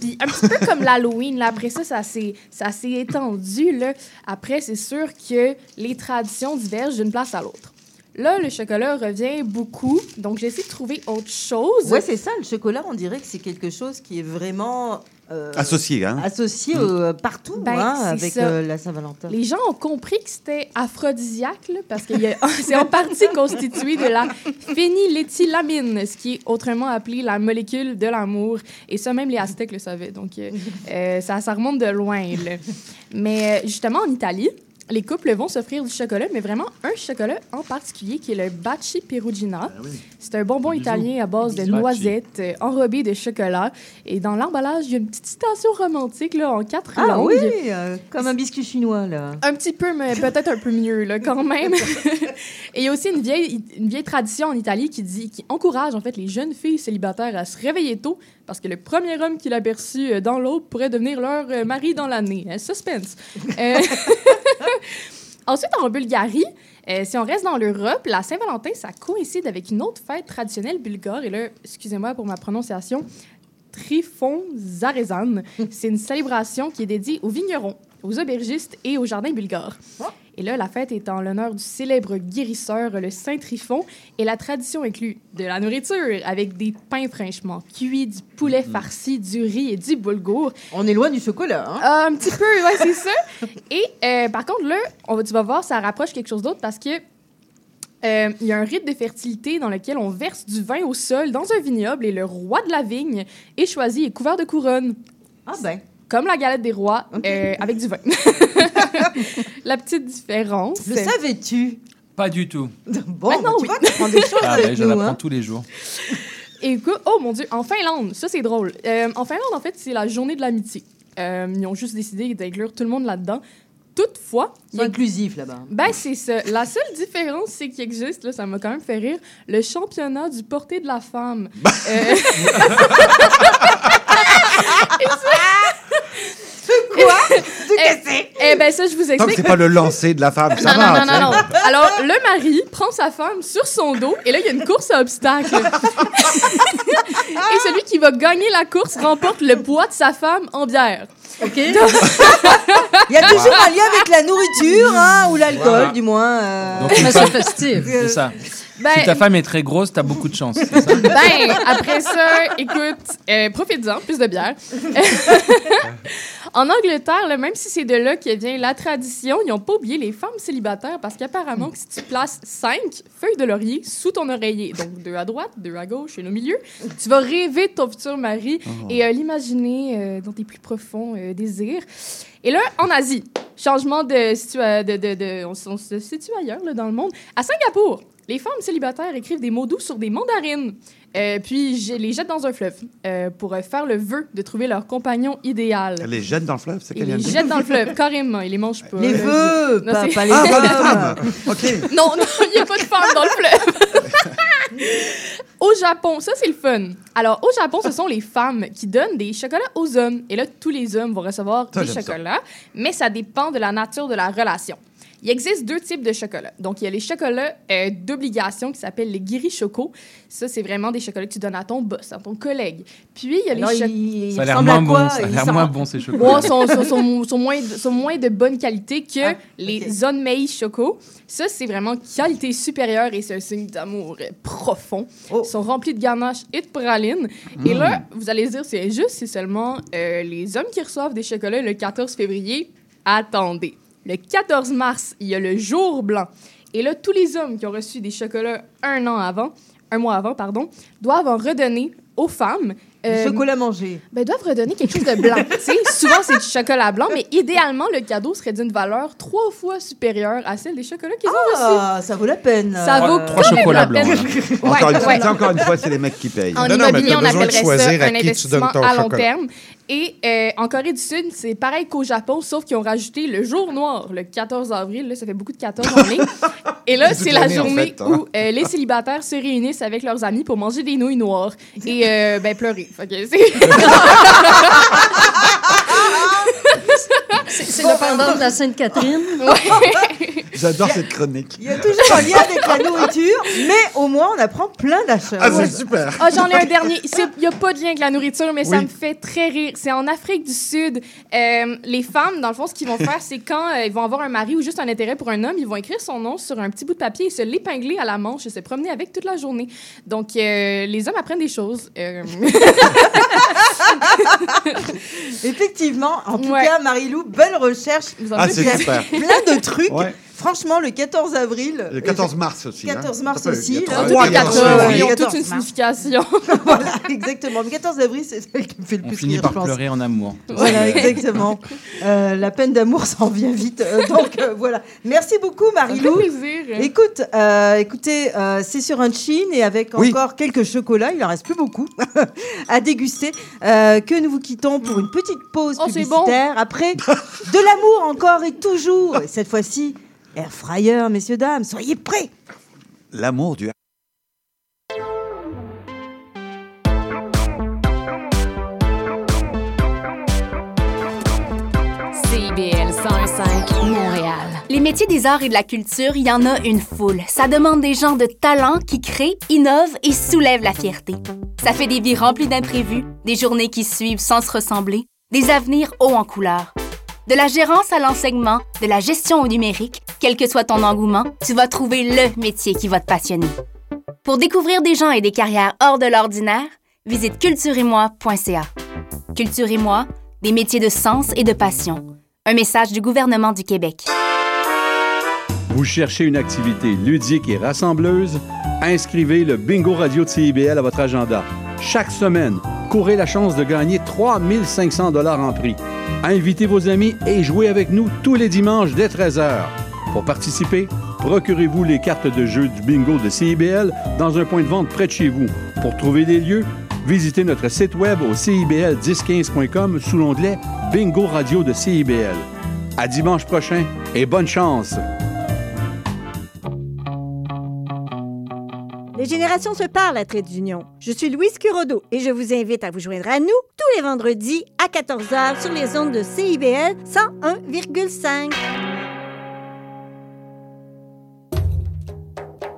Puis un petit peu comme l'Halloween, là, après ça, ça s'est ça s'est étendu. Là. Après, c'est sûr que les traditions divergent d'une place à l'autre. Là, le chocolat revient beaucoup, donc j'essaie de trouver autre chose. Ouais, c'est ça. Le chocolat, on dirait que c'est quelque chose qui est vraiment... euh, Associé, hein? associé euh, partout Ben, hein, avec euh, la Saint-Valentin. Les gens ont compris que c'était aphrodisiaque là, parce que c'est en partie constitué de la phényléthylamine, ce qui est autrement appelé la molécule de l'amour. Et ça, même les Aztèques le savaient. Donc, ça, ça remonte de loin. là. Mais justement, en Italie, les couples vont s'offrir du chocolat, mais vraiment un chocolat en particulier qui est le Baci Perugina. C'est un bonbon Bisous. italien à base de noisettes euh, enrobées de chocolat. Et dans l'emballage, il y a une petite citation romantique là, en quatre Ah langues. oui, euh, comme un biscuit chinois, là. Un petit peu, mais peut-être un peu mieux, là, quand même. Et il y a aussi une vieille, une vieille tradition en Italie qui dit, qui encourage, en fait, les jeunes filles célibataires à se réveiller tôt parce que le premier homme qu'il aperçut euh, dans l'aube pourrait devenir leur euh, mari dans l'année. Euh, suspense. Euh, Ensuite, en Bulgarie, euh, si on reste dans l'Europe, la Saint-Valentin, ça coïncide avec une autre fête traditionnelle bulgare. Et là, excusez-moi pour ma prononciation, Trifon Zarezan. C'est une célébration qui est dédiée aux vignerons, aux aubergistes et aux jardins bulgares. Et là, la fête est en l'honneur du célèbre guérisseur, le Saint Trifon. Et la tradition inclut de la nourriture avec des pains fraîchement cuits, du poulet farci, du riz et du boulgour. On est loin du chocolat, hein? Euh, un petit peu, ouais, c'est ça. Et euh, par contre, là, on va, tu vas voir, ça rapproche quelque chose d'autre parce que euh, il y a un rite de fertilité dans lequel on verse du vin au sol dans un vignoble et le roi de la vigne est choisi et couvert de couronne. Ah ben. Comme la galette des rois, euh, avec du vin. la petite différence. Le savais-tu? Pas du tout. Bon, Maintenant, bah, tu oui. vois, apprends des choses Ah, avec ben, j'en nous, apprends hein? tous les jours. Et écoute, oh mon Dieu, en Finlande, ça c'est drôle. Euh, en Finlande, en fait, c'est la journée de l'amitié. Euh, ils ont juste décidé d'inclure tout le monde là-dedans. Toutefois, C'est inclusif, là-bas. ben c'est ça. La seule différence, c'est qu'il existe, là, ça m'a quand même fait rire, le championnat du porté de la femme. Euh, Quoi? eh, eh ben ça, je vous explique. c'est pas le lancer de la femme, ça non, va. non, non, sais. non, non. Alors, le mari prend sa femme sur son dos et là, il y a une course à obstacles. et celui qui va gagner la course remporte le poids de sa femme en bière. OK? Il y a toujours un lien avec la nourriture, hein, ou l'alcool, Voilà. du moins. euh. Donc, une Mais femme- c'est festif. C'est ça. Ben, Si ta femme est très grosse, t'as beaucoup de chance. ça? Ben, après ça, écoute, euh, profites-en, plus de bière. en Angleterre, là, même si c'est de là que vient la tradition, ils n'ont pas oublié les femmes célibataires parce qu'apparemment, que si tu places cinq feuilles de laurier sous ton oreiller, donc deux à droite, deux à gauche et au milieu, tu vas rêver de ton futur mari et euh, l'imaginer euh, dans tes plus profonds euh, désirs. Et là, en Asie, changement de situation, de, de, de- on, on se situe ailleurs là, dans le monde. À Singapour, les femmes célibataires écrivent des mots doux sur des mandarines, euh, puis je les jettent dans un fleuve euh, pour euh, faire le vœu de trouver leur compagnon idéal. Les jeunes dans le fleuve, c'est Ils qu'elle vient les jettent dans le fleuve, carrément. Ils les mangent pas. Les feux, Non, pas, pas les Ah, pas les femmes. OK. Non, non, il n'y a pas de femmes dans le fleuve. au Japon, ça c'est le fun. Alors, au Japon, ce sont les femmes qui donnent des chocolats aux hommes. Et là, tous les hommes vont recevoir Ça, des ça. chocolats, mais ça dépend de la nature de la relation. Il existe deux types de chocolats. Donc, il y a les chocolats euh, d'obligation qui s'appellent les giri choco. Ça, c'est vraiment des chocolats que tu donnes à ton boss, à ton collègue. Puis, il y a Alors, les chocolats. Ça a l'air moins bon. Ça a Il l'air ressemble- moins bon ces Ouais, chocolats. sont, sont, sont, sont moins, de- sont moins de bonne qualité que Ah, les ok. Zonmei Choco. Ça, c'est vraiment qualité supérieure et c'est un signe d'amour profond. Oh. Ils sont remplis de ganache et de praline. Et là, vous allez se dire, c'est injuste, c'est seulement euh, les hommes qui reçoivent des chocolats le 14 février. Attendez. Le 14 mars, il y a le jour blanc. Et là, tous les hommes qui ont reçu des chocolats un an avant, un mois avant, pardon, doivent en redonner aux femmes. Euh, chocolat mangé. Ben, doivent redonner quelque chose de blanc. tu sais, souvent, c'est du chocolat blanc, mais idéalement, le cadeau serait d'une valeur trois fois supérieure à celle des chocolats qu'ils ont reçus. Ah, ça vaut la peine. Ça vaut Trois quand même chocolats la blancs, peine. Encore, une Ouais, fois, ouais. ça, encore une fois, c'est les mecs qui payent. En Non, non, mais t'as on besoin de appellerait choisir ça à un qui tu donnes investissement ton à long chocolat. terme. Et euh, en Corée du Sud, c'est pareil qu'au Japon, sauf qu'ils ont rajouté le jour noir, le 14 avril. Là, ça fait beaucoup de 14 en ligne. Et là, C'est la en journée fait, hein. où euh, les célibataires se réunissent avec leurs amis pour manger des nouilles noires et euh, ben, pleurer. Que c'est- c'est le pendant de la Sainte-Catherine. J'adore cette chronique. Il y a toujours un lien avec la nourriture, mais au moins on apprend plein d'achats. Ah, c'est super. Ah, j'en ai un dernier. Il n'y a pas de lien avec la nourriture, mais ça me fait très rire. C'est en Afrique du Sud. Euh, les femmes, dans le fond, ce qu'ils vont faire, c'est quand euh, ils vont avoir un mari ou juste un intérêt pour un homme, ils vont écrire son nom sur un petit bout de papier et se l'épingler à la manche et se promener avec toute la journée. Donc, euh, les hommes apprennent des choses. Euh, Effectivement, en tout Ouais. cas, Marie-Lou, belle recherche. vous en Ah, faites c'est super. Plein de trucs. Ouais. Franchement, le 14 avril. Le 14 mars aussi. 14 hein. mars aussi, il y a là. trois- Toutes trois les 14 14, février. ils ont 14 toute une signification. voilà, exactement. Le 14 avril, c'est celle qui me fait le On plus finit rire, par je pense. pleurer en amour. Voilà, exactement. Euh, la peine d'amour s'en vient vite. Euh, donc euh, voilà. Merci beaucoup, Marie-Lou. Écoute, euh, écoutez, euh, c'est sur un chin et avec Oui. encore quelques chocolats, il en reste plus beaucoup à déguster, euh, que nous vous quittons pour une petite pause Oh, publicitaire. Après, de l'amour encore et toujours. Et cette fois-ci, air fryer, messieurs dames, soyez prêts. L'amour du CIBL 105 Montréal. Les métiers des arts et de la culture, il y en a une foule. Ça demande des gens de talent qui créent, innovent et soulèvent la fierté. Ça fait des vies remplies d'imprévus, des journées qui suivent sans se ressembler, des avenirs hauts en couleur. De la gérance à l'enseignement, de la gestion au numérique, quel que soit ton engouement, tu vas trouver le métier qui va te passionner. Pour découvrir des gens et des carrières hors de l'ordinaire, visite cultureetmoi.ca. Culture et moi, des métiers de sens et de passion. Un message du gouvernement du Québec. Vous cherchez une activité ludique et rassembleuse? Inscrivez le Bingo Radio de CIBL à votre agenda. Chaque semaine, courez la chance de gagner 3500 dollars en prix. Invitez vos amis et jouez avec nous tous les dimanches dès 13h. Pour participer, procurez-vous les cartes de jeu du bingo de CIBL dans un point de vente près de chez vous. Pour trouver des lieux, visitez notre site web au cibl1015.com sous l'onglet Bingo Radio de CIBL. À dimanche prochain et bonne chance! Les générations se parlent à Trait d'Union. Je suis Louise Curodo et je vous invite à vous joindre à nous tous les vendredis à 14h sur les ondes de CIBL 101,5.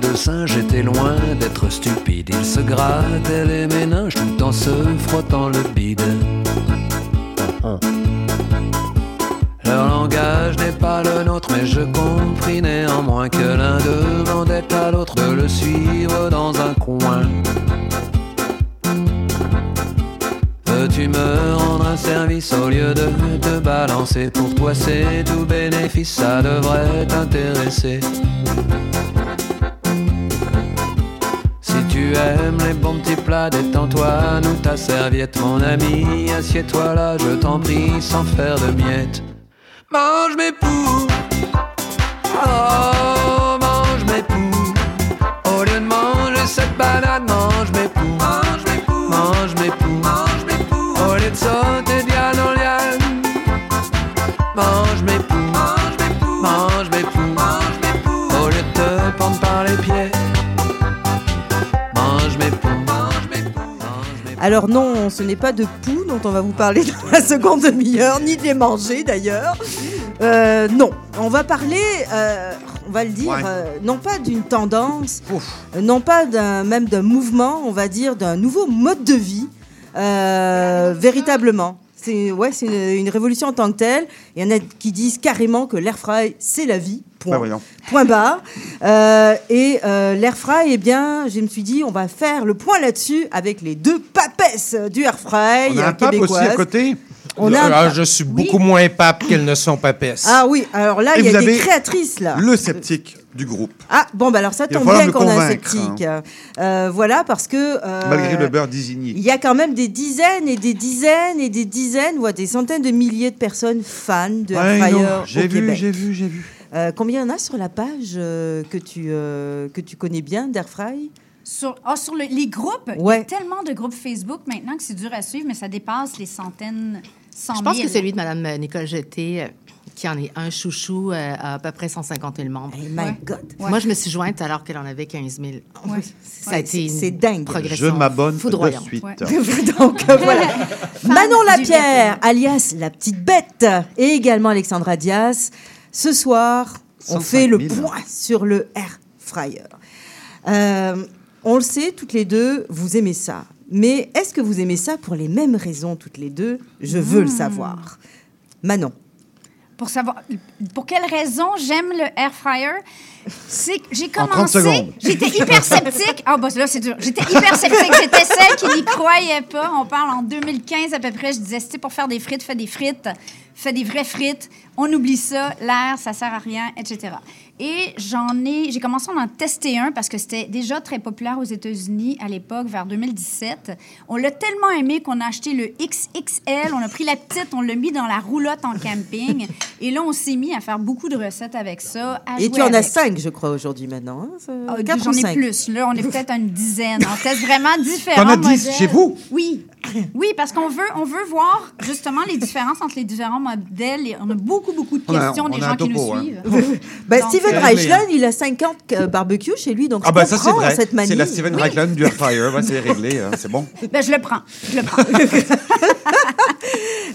Deux singes étaient loin d'être stupides. Ils se grattaient les méninges tout en se frottant le bide. Leur langage n'est pas le nôtre, mais je compris néanmoins que l'un demandait à l'autre de le suivre dans un coin. Veux-tu me rendre un service au lieu de te balancer? Pour toi c'est tout bénéfice, ça devrait t'intéresser. Tu aimes les bons petits plats, détends-toi, nous ta serviette, mon ami. Assieds-toi là, je t'en prie, sans faire de miettes. Mange mes poux, oh, mange mes poux. Au lieu de manger cette banane, mange mes poux, mange mes poux, mange mes poux, mange mes poux. Au lieu de sauter liane, mange mes poux, Alors non, ce n'est pas de poux dont on va vous parler dans la seconde demi-heure, ni de les manger d'ailleurs. Euh, non, on va parler, euh, on va le dire, Ouais. euh, non pas d'une tendance, non pas même d'un mouvement, on va dire d'un nouveau mode de vie. Véritablement. C'est ouais, c'est une, une révolution en tant que telle. Il y en a qui disent carrément que l'air fry, c'est la vie. Point. Bah. Point barre. Euh, et euh, l'air fry, eh bien, je me suis dit, on va faire le point là-dessus avec les deux papesses du air fry On a un pape aussi à côté. On a un Ah, pape. je suis beaucoup moins pape qu'elles ne sont papesses. Ah oui, alors là, il y a des créatrices là. Le sceptique du groupe. Ah bon, bah alors ça tombe bien qu'on a un sceptique. Euh, voilà, parce que... euh, Malgré le beurre désigné. Il y a quand même des dizaines et des dizaines et des dizaines, voire des centaines de milliers de personnes fans de Ouais, Fryer j'ai vu, j'ai vu, j'ai vu. Euh, combien il y en a sur la page euh, que, tu, euh, que tu connais bien d'Airfry Sur, ah, sur le- les groupes, il y Ouais. a tellement de groupes Facebook maintenant que c'est dur à suivre, mais ça dépasse les centaines, cent Je pense que celui de Mme Nicole Jeté, qui en est un chouchou, euh, à peu près 150 000 membres. my Ouais. God. Moi, je me suis jointe alors qu'elle en avait 15 000. Ouais. Ça a Ouais, été c'est- une c'est dingue. progression Je m'abonne de suite. Donc euh, voilà. Manon Lapierre, alias la petite bête, et également Alexandra Diaz. Ce soir, on 105 fait le 000. point sur le air fryer. Euh, on le sait, toutes les deux, vous aimez ça. Mais est-ce que vous aimez ça pour les mêmes raisons, toutes les deux? Je veux le Hmm. savoir. Manon. Pour savoir pour quelle raison j'aime le air fryer, c'est que j'ai En 30 commencé, j'étais hyper sceptique. Ah bah là c'est dur. J'étais hyper sceptique, j'étais celle qui n'y croyait pas. On parle en 2015 à peu près, je disais c'était pour faire des frites, fais des frites, fais des vraies frites. On oublie ça, l'air ça sert à rien, etc. Et j'en ai, j'ai commencé à en tester un parce que c'était déjà très populaire aux États-Unis à l'époque, vers 2017. On l'a tellement aimé qu'on a acheté le XXL, on a pris la petite, on l'a mis dans la roulotte en camping. Et là, on s'est mis à faire beaucoup de recettes avec ça. à Et jouer tu en as cinq, je crois, aujourd'hui maintenant. hein, Ah, quatre J'en ai cinq? plus. Là, on est peut-être à une dizaine. On teste vraiment différents T'en as 10 modèles. chez vous? Oui. Oui, parce qu'on veut, on veut voir justement les différences entre les différents modèles. Et on a beaucoup, beaucoup de On a- questions on des gens qui nous hein. suivent. Ben, Donc, Steven euh, Reichland, il a 50 euh, barbecues chez lui, donc Ah je bah ça c'est vrai. cette manie. C'est la Steven Oui. Reichland du. Ouais, c'est réglé, hein, c'est bon. Ben, je le prends. Je le prends.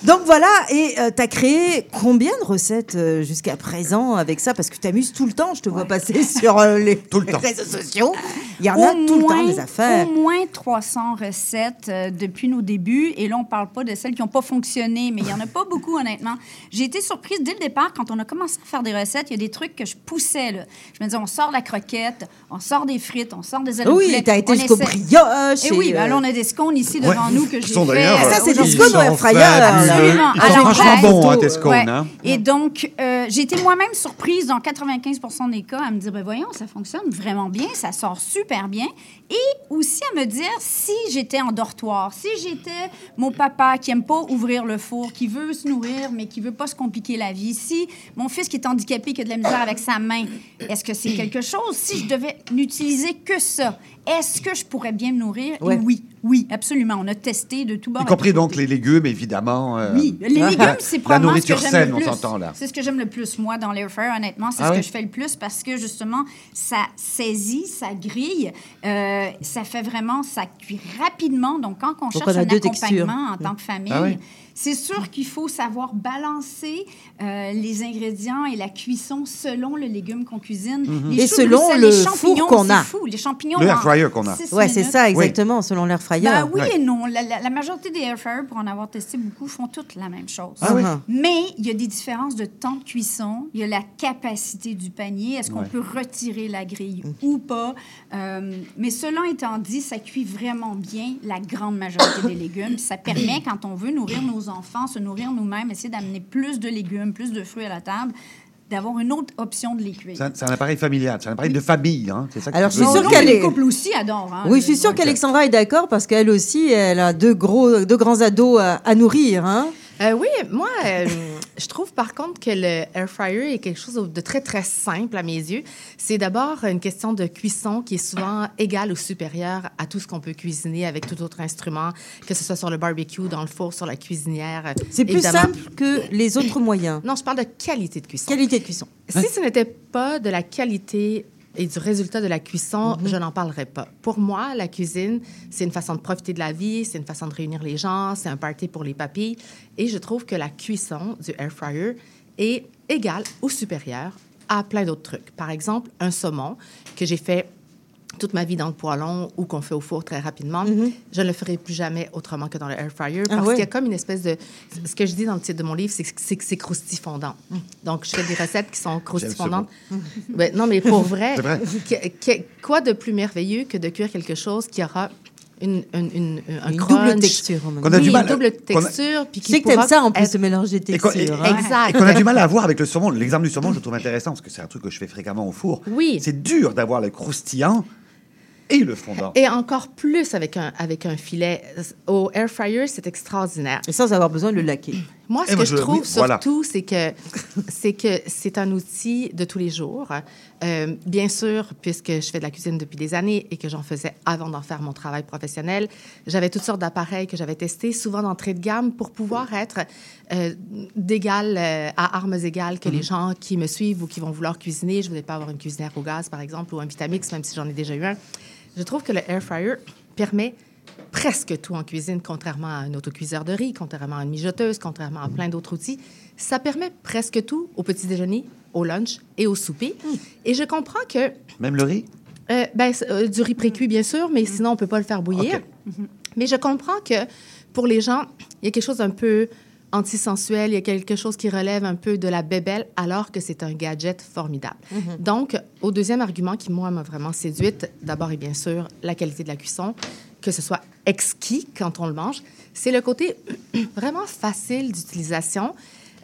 Donc voilà, et tu as créé combien de recettes euh, jusqu'à présent avec ça Parce que tu t'amuses tout le temps, je te vois passer sur euh, les réseaux sociaux. Il y en a tout le temps moins- des affaires. Au moins 300 recettes euh, depuis nos débuts. Et là, on parle pas de celles qui n'ont pas fonctionné, mais il y en a pas beaucoup, honnêtement. J'ai été surprise dès le départ quand on a commencé à faire des recettes. Il y a des trucs que je poussais. Là. Je me disais, on sort de la croquette, on sort des frites, on sort des ailes Oui, poulet. t'as été jusqu'au brioche Et oui, et, ben euh, là, on a des scones ici devant Ouais, nous que j'ai sont fait. d'ailleurs, euh, Ça, c'est des scones au air fryer. Absolument. Ils sont Alors, franchement bons, hein, tes scones, hein. Et donc, euh, j'ai été moi-même surprise dans 95% des cas à me dire, ben voyons, ça fonctionne vraiment bien, ça sort super bien. Et aussi à me dire, si j'étais en dortoir, si j'étais mon papa qui aime pas ouvrir le four, qui veut se nourrir, mais qui veut pas se compliquer la vie, si mon fils qui est handicapé, qui a de la misère avec sa main, est-ce que c'est quelque chose? Si je devais n'utiliser que ça, est-ce que je pourrais bien me nourrir? Ouais. oui, oui, absolument. On a testé de tout bord. Y compris donc les légumes, évidemment. euh, Oui, les la- légumes, c'est La probablement ce que nourriture saine, le on s'entend là. C'est ce que j'aime le plus, moi, dans l'air fryer, honnêtement. C'est Ah ce oui? que je fais le plus parce que, justement, ça saisit, ça grille, euh, ça fait vraiment, ça cuit rapidement. Donc, quand on Donc, cherche on un accompagnement textures? en tant que famille, Ah oui? C'est sûr qu'il faut savoir balancer euh, les ingrédients et la cuisson selon le légume qu'on cuisine. Mhm. Les Et choux selon le les four champignons, qu'on c'est a. fou. Les champignons Le air fryer qu'on a. Ouais, c'est ça, exactement, selon l'air fryer. Ben oui Ouais. et non. La, la- la majorité des air fryers, pour en avoir testé beaucoup, font toutes la même chose. Ah oui? Mais il y a des différences de temps de cuisson. Il y a la capacité du panier. Est-ce qu'on Ouais. peut retirer la grille ou pas? Euh, mais cela étant dit, ça cuit vraiment bien la grande majorité des légumes. Ça permet, quand on veut nourrir nos enfants, se nourrir nous-mêmes, essayer d'amener plus de légumes, plus de fruits à la table, d'avoir une autre option de les cuire. C'est un, appareil familial, c'est un appareil de famille. Hein. C'est ça que Alors, tu je suis sûre qu'elle Les est- couples aussi adorent. hein, Oui, je suis sûre le- qu'Alexandra est d'accord parce qu'elle aussi, elle a deux, gros, deux grands ados à, à nourrir. Hein? Euh, oui, moi, euh, je trouve par contre que le air fryer est quelque chose de très, très simple à mes yeux. C'est d'abord une question de cuisson qui est souvent égale ou supérieure à tout ce qu'on peut cuisiner avec tout autre instrument, que ce soit sur le barbecue, dans le four, sur la cuisinière. C'est plus simple que les autres moyens. Non, je parle de qualité de cuisson. Qualité de cuisson. Si ce n'était pas de la qualité et du résultat de la cuisson, Mhm. je n'en parlerais pas. Pour moi, la cuisine, c'est une façon de profiter de la vie, c'est une façon de réunir les gens, c'est un party pour les papilles. Et je trouve que la cuisson du air fryer est égale ou supérieure à plein d'autres trucs. Par exemple, un saumon que j'ai fait toute ma vie dans le poêlon ou qu'on fait au four très rapidement, je ne le ferai plus jamais autrement que dans le air fryer Ah parce qu'il y a comme une espèce de... Ce que je dis dans le titre de mon livre, c'est que c'est croustifondant. Donc, je fais des recettes qui sont croustifondantes. Ben, non, mais pour vrai, C'est vrai. que- que- quoi de plus merveilleux que de cuire quelque chose qui aura une, une, une, un Une crunch. double texture, Qu'on a Oui, du mal une double texture. puis qui sais que t'aimes pourra ça en plus être- de mélanger des Et qu'on- et- textures. hein. Exact. Et qu'on a du mal à avoir avec le saumon. L'exemple du saumon, je le trouve intéressant parce que c'est un truc que je fais fréquemment au four. Oui. C'est dur d'avoir le croustillant et le fondant. Et encore plus avec un, avec un filet. Au air fryer, c'est extraordinaire. Et sans avoir besoin de le laquer. Moi, ce que je je- trouve oui, voilà. surtout, c'est que c'est que c'est un outil de tous les jours. Euh, bien sûr, puisque je fais de la cuisine depuis des années et que j'en faisais avant d'en faire mon travail professionnel, j'avais toutes sortes d'appareils que j'avais testés, souvent d'entrée de gamme, pour pouvoir être euh, d'égal euh, à armes égales que les gens qui me suivent ou qui vont vouloir cuisiner. Je ne voulais pas avoir une cuisinière au gaz, par exemple, ou un Vitamix, même si j'en ai déjà eu un. Je trouve que le air fryer permet presque tout en cuisine, contrairement à un autocuiseur de riz, contrairement à une mijoteuse, contrairement à plein d'autres outils. Ça permet presque tout au petit déjeuner, au lunch et au souper. Et je comprends que Même le riz? euh, ben, euh, du riz précuit, bien sûr, mais sinon, on ne peut pas le faire bouillir. Mais je comprends que pour les gens, il y a quelque chose d'un peu antisensuel, il y a quelque chose qui relève un peu de la bébelle, alors que c'est un gadget formidable. Donc, au deuxième argument qui, moi, m'a vraiment séduite, d'abord et bien sûr, la qualité de la cuisson, que ce soit exquis quand on le mange, c'est le côté vraiment facile d'utilisation,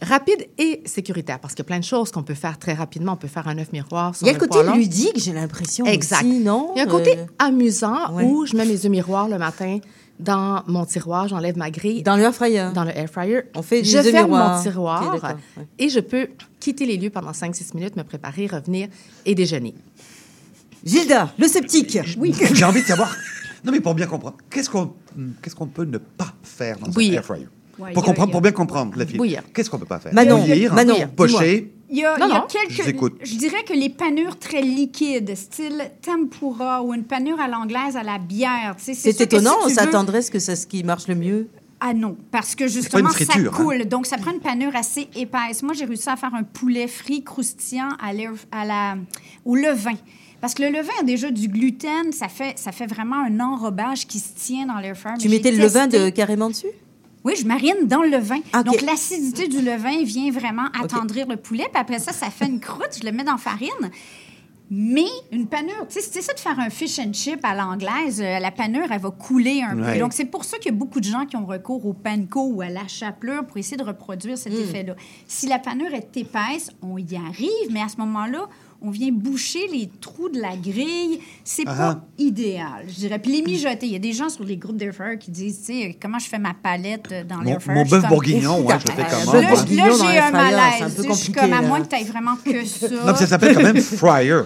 rapide et sécuritaire, parce qu'il y a plein de choses qu'on peut faire très rapidement. On peut faire un œuf miroir sur Il y a le côté ludique, j'ai l'impression. Exact. Aussi, non? Il y a un côté Euh, amusant ouais. où je mets mes œufs miroirs le matin dans mon tiroir, j'enlève ma grille. Dans le air fryer? Dans le air fryer. On fait des Je ferme miroirs. mon tiroir ouais. et je peux quitter les lieux pendant 5-6 minutes, me préparer, revenir et déjeuner. Gilda, le sceptique. Oui. J'ai envie de savoir. Non, mais pour bien comprendre, qu'est-ce qu'on qu'est-ce qu'on peut ne pas faire dans Bouillir. un air fryer? Ouais, pour, comprendre, pour bien comprendre la fille. Bouillir. Qu'est-ce qu'on peut pas faire? Manon, Bouillir, Manon, pocher. Il y a, Non, il y a non, je vous quelques. écoute. Je dirais que les panures très liquides, style tempura ou une panure à l'anglaise à la bière. C'est étonnant, si on s'attendrait à ce que c'est ce qui marche le mieux? Ah non, parce que justement, ça hein? coule. Donc, ça prend une panure assez épaisse. Moi, j'ai réussi à faire un poulet frit croustillant à la, au levain. Parce que le levain a déjà du gluten, ça fait, ça fait vraiment un enrobage qui se tient dans l'air fryer. Tu mettais le levain de carrément dessus? Oui, je marine dans le levain. Ah, ok. Donc, l'acidité du levain vient vraiment attendrir le poulet. Puis après ça, ça fait une croûte. Je le mets dans la farine. Mais une panure, tu sais, si tu essaies de faire un fish and chip à l'anglaise, euh, la panure, elle va couler un Ouais. peu. Donc, c'est pour ça qu'il y a beaucoup de gens qui ont recours au panko ou à la chapelure pour essayer de reproduire cet effet-là. Si la panure est épaisse, on y arrive, mais à ce moment-là, on vient boucher les trous de la grille. C'est Ah pas ah. idéal, je dirais. Puis les mijotés, il y a des gens sur les groupes d'air fryer qui disent, tu sais, comment je fais ma palette euh, dans Mon, l'air fryer? mon suis bœuf bourguignon, ouais, je le fais comment Là, là, dans j'ai un malaise. c'est un Je suis comme, à moins que tu vraiment que ça. Non, mais ça s'appelle quand même fryer.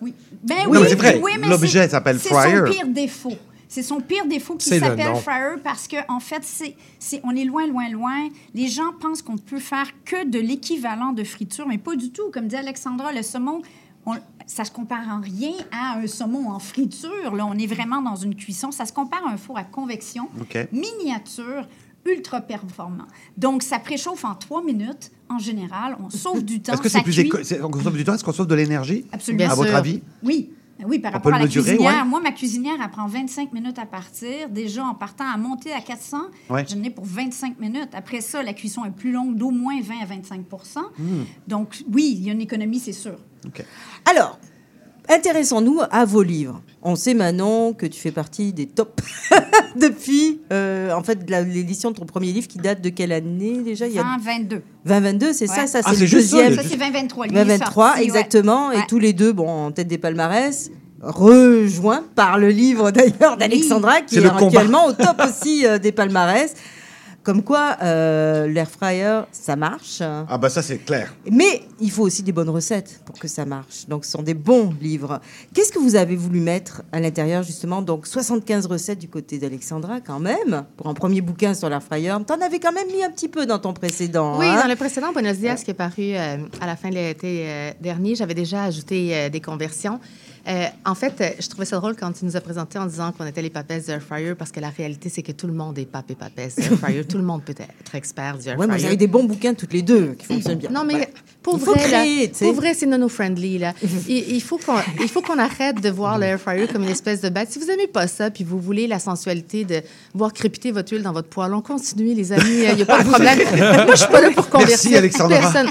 Oui. Ben oui, mais c'est vrai, oui, mais l'objet c'est- s'appelle C'est fryer. son pire défaut. C'est son pire défaut qui s'appelle fryer parce que en fait, c'est, c'est, on est loin, loin, loin. Les gens pensent qu'on peut faire que de l'équivalent de friture, mais pas du tout. Comme dit Alexandra, le saumon, on- ça se compare en rien à un saumon en friture. Là, on est vraiment dans une cuisson. Ça se compare à un four à convection, miniature, ultra performant. Donc, ça préchauffe en trois minutes. En général, on sauve du temps. Est-ce que c'est plus éco- on consomme du temps? Est-ce qu'on sauve de l'énergie Absolument. À votre avis? Oui. Oui, par On rapport à la mesurer, cuisinière. ouais. Moi, ma cuisinière, elle prend 25 minutes à partir. Déjà, en partant à monter à 400, Ouais. j'en ai pour 25 minutes. Après ça, la cuisson est plus longue d'au moins 20 à 25% Hmm. Donc, oui, il y a une économie, c'est sûr. OK. Alors, intéressons-nous à vos livres. On sait, Manon, que tu fais partie des tops depuis, euh, en fait, l'édition de ton premier livre qui date de quelle année déjà Il y a 2022. 2022, c'est ça, Ouais. ça Ah, c'est le deuxième. Ça, c'est 2023. Lui, il est 2023, sorti, ouais. exactement. Et Ouais. tous les deux, bon, en tête des palmarès, rejoints par le livre d'ailleurs d'Alexandra, qui est, actuellement au top aussi euh, des palmarès. Comme quoi, euh, l'air fryer, ça marche. Ah, bah ça, c'est clair. Mais il faut aussi des bonnes recettes pour que ça marche. Donc, ce sont des bons livres. Qu'est-ce que vous avez voulu mettre à l'intérieur, justement? Donc, 75 recettes du côté d'Alexandra, quand même, pour un premier bouquin sur l'air fryer. T'en avais quand même mis un petit peu dans ton précédent. Oui, hein? dans le précédent Buenos Dias qui est paru euh, à la fin de l'été euh, dernier, j'avais déjà ajouté euh, des conversions. Euh, en fait, euh, je trouvais ça drôle quand tu nous as présenté en disant qu'on était les papesses du air fryer parce que la réalité, c'est que tout le monde est pape et papesse du air fryer. tout le monde peut être expert du air Ouais, mais fryer. vous avez des bons bouquins toutes les deux qui fonctionnent bien. Non, mais Ouais. pour vrai, créer, pour vrai, c'est nono-friendly. là. il, il faut qu'on il faut qu'on arrête de voir le air fryer comme une espèce de bête. Si vous aimez pas ça, puis vous voulez la sensualité de voir crépiter votre huile dans votre poêlon, continuez, les amis. Il n'y a pas de problème. Moi, je suis pas là pour convertir Merci, Alexandra. personne.